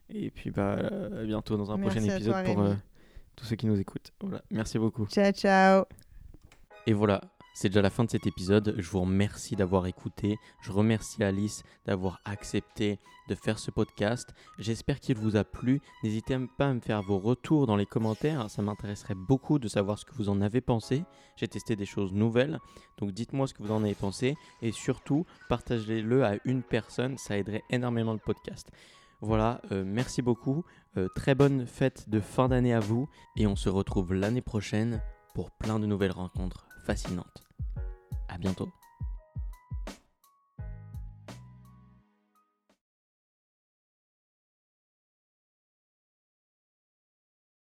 Et puis bah, à bientôt dans un Merci prochain épisode toi, pour tous ceux qui nous écoutent. Voilà, merci beaucoup. Ciao, ciao. Et voilà, c'est déjà la fin de cet épisode. Je vous remercie d'avoir écouté. Je remercie Alice d'avoir accepté de faire ce podcast. J'espère qu'il vous a plu. N'hésitez pas à me faire vos retours dans les commentaires. Ça m'intéresserait beaucoup de savoir ce que vous en avez pensé. J'ai testé des choses nouvelles. Donc dites-moi ce que vous en avez pensé. Et surtout, partagez-le à une personne. Ça aiderait énormément le podcast. Voilà, euh, merci beaucoup. Euh, très bonne fête de fin d'année à vous. Et on se retrouve l'année prochaine pour plein de nouvelles rencontres fascinantes. À bientôt.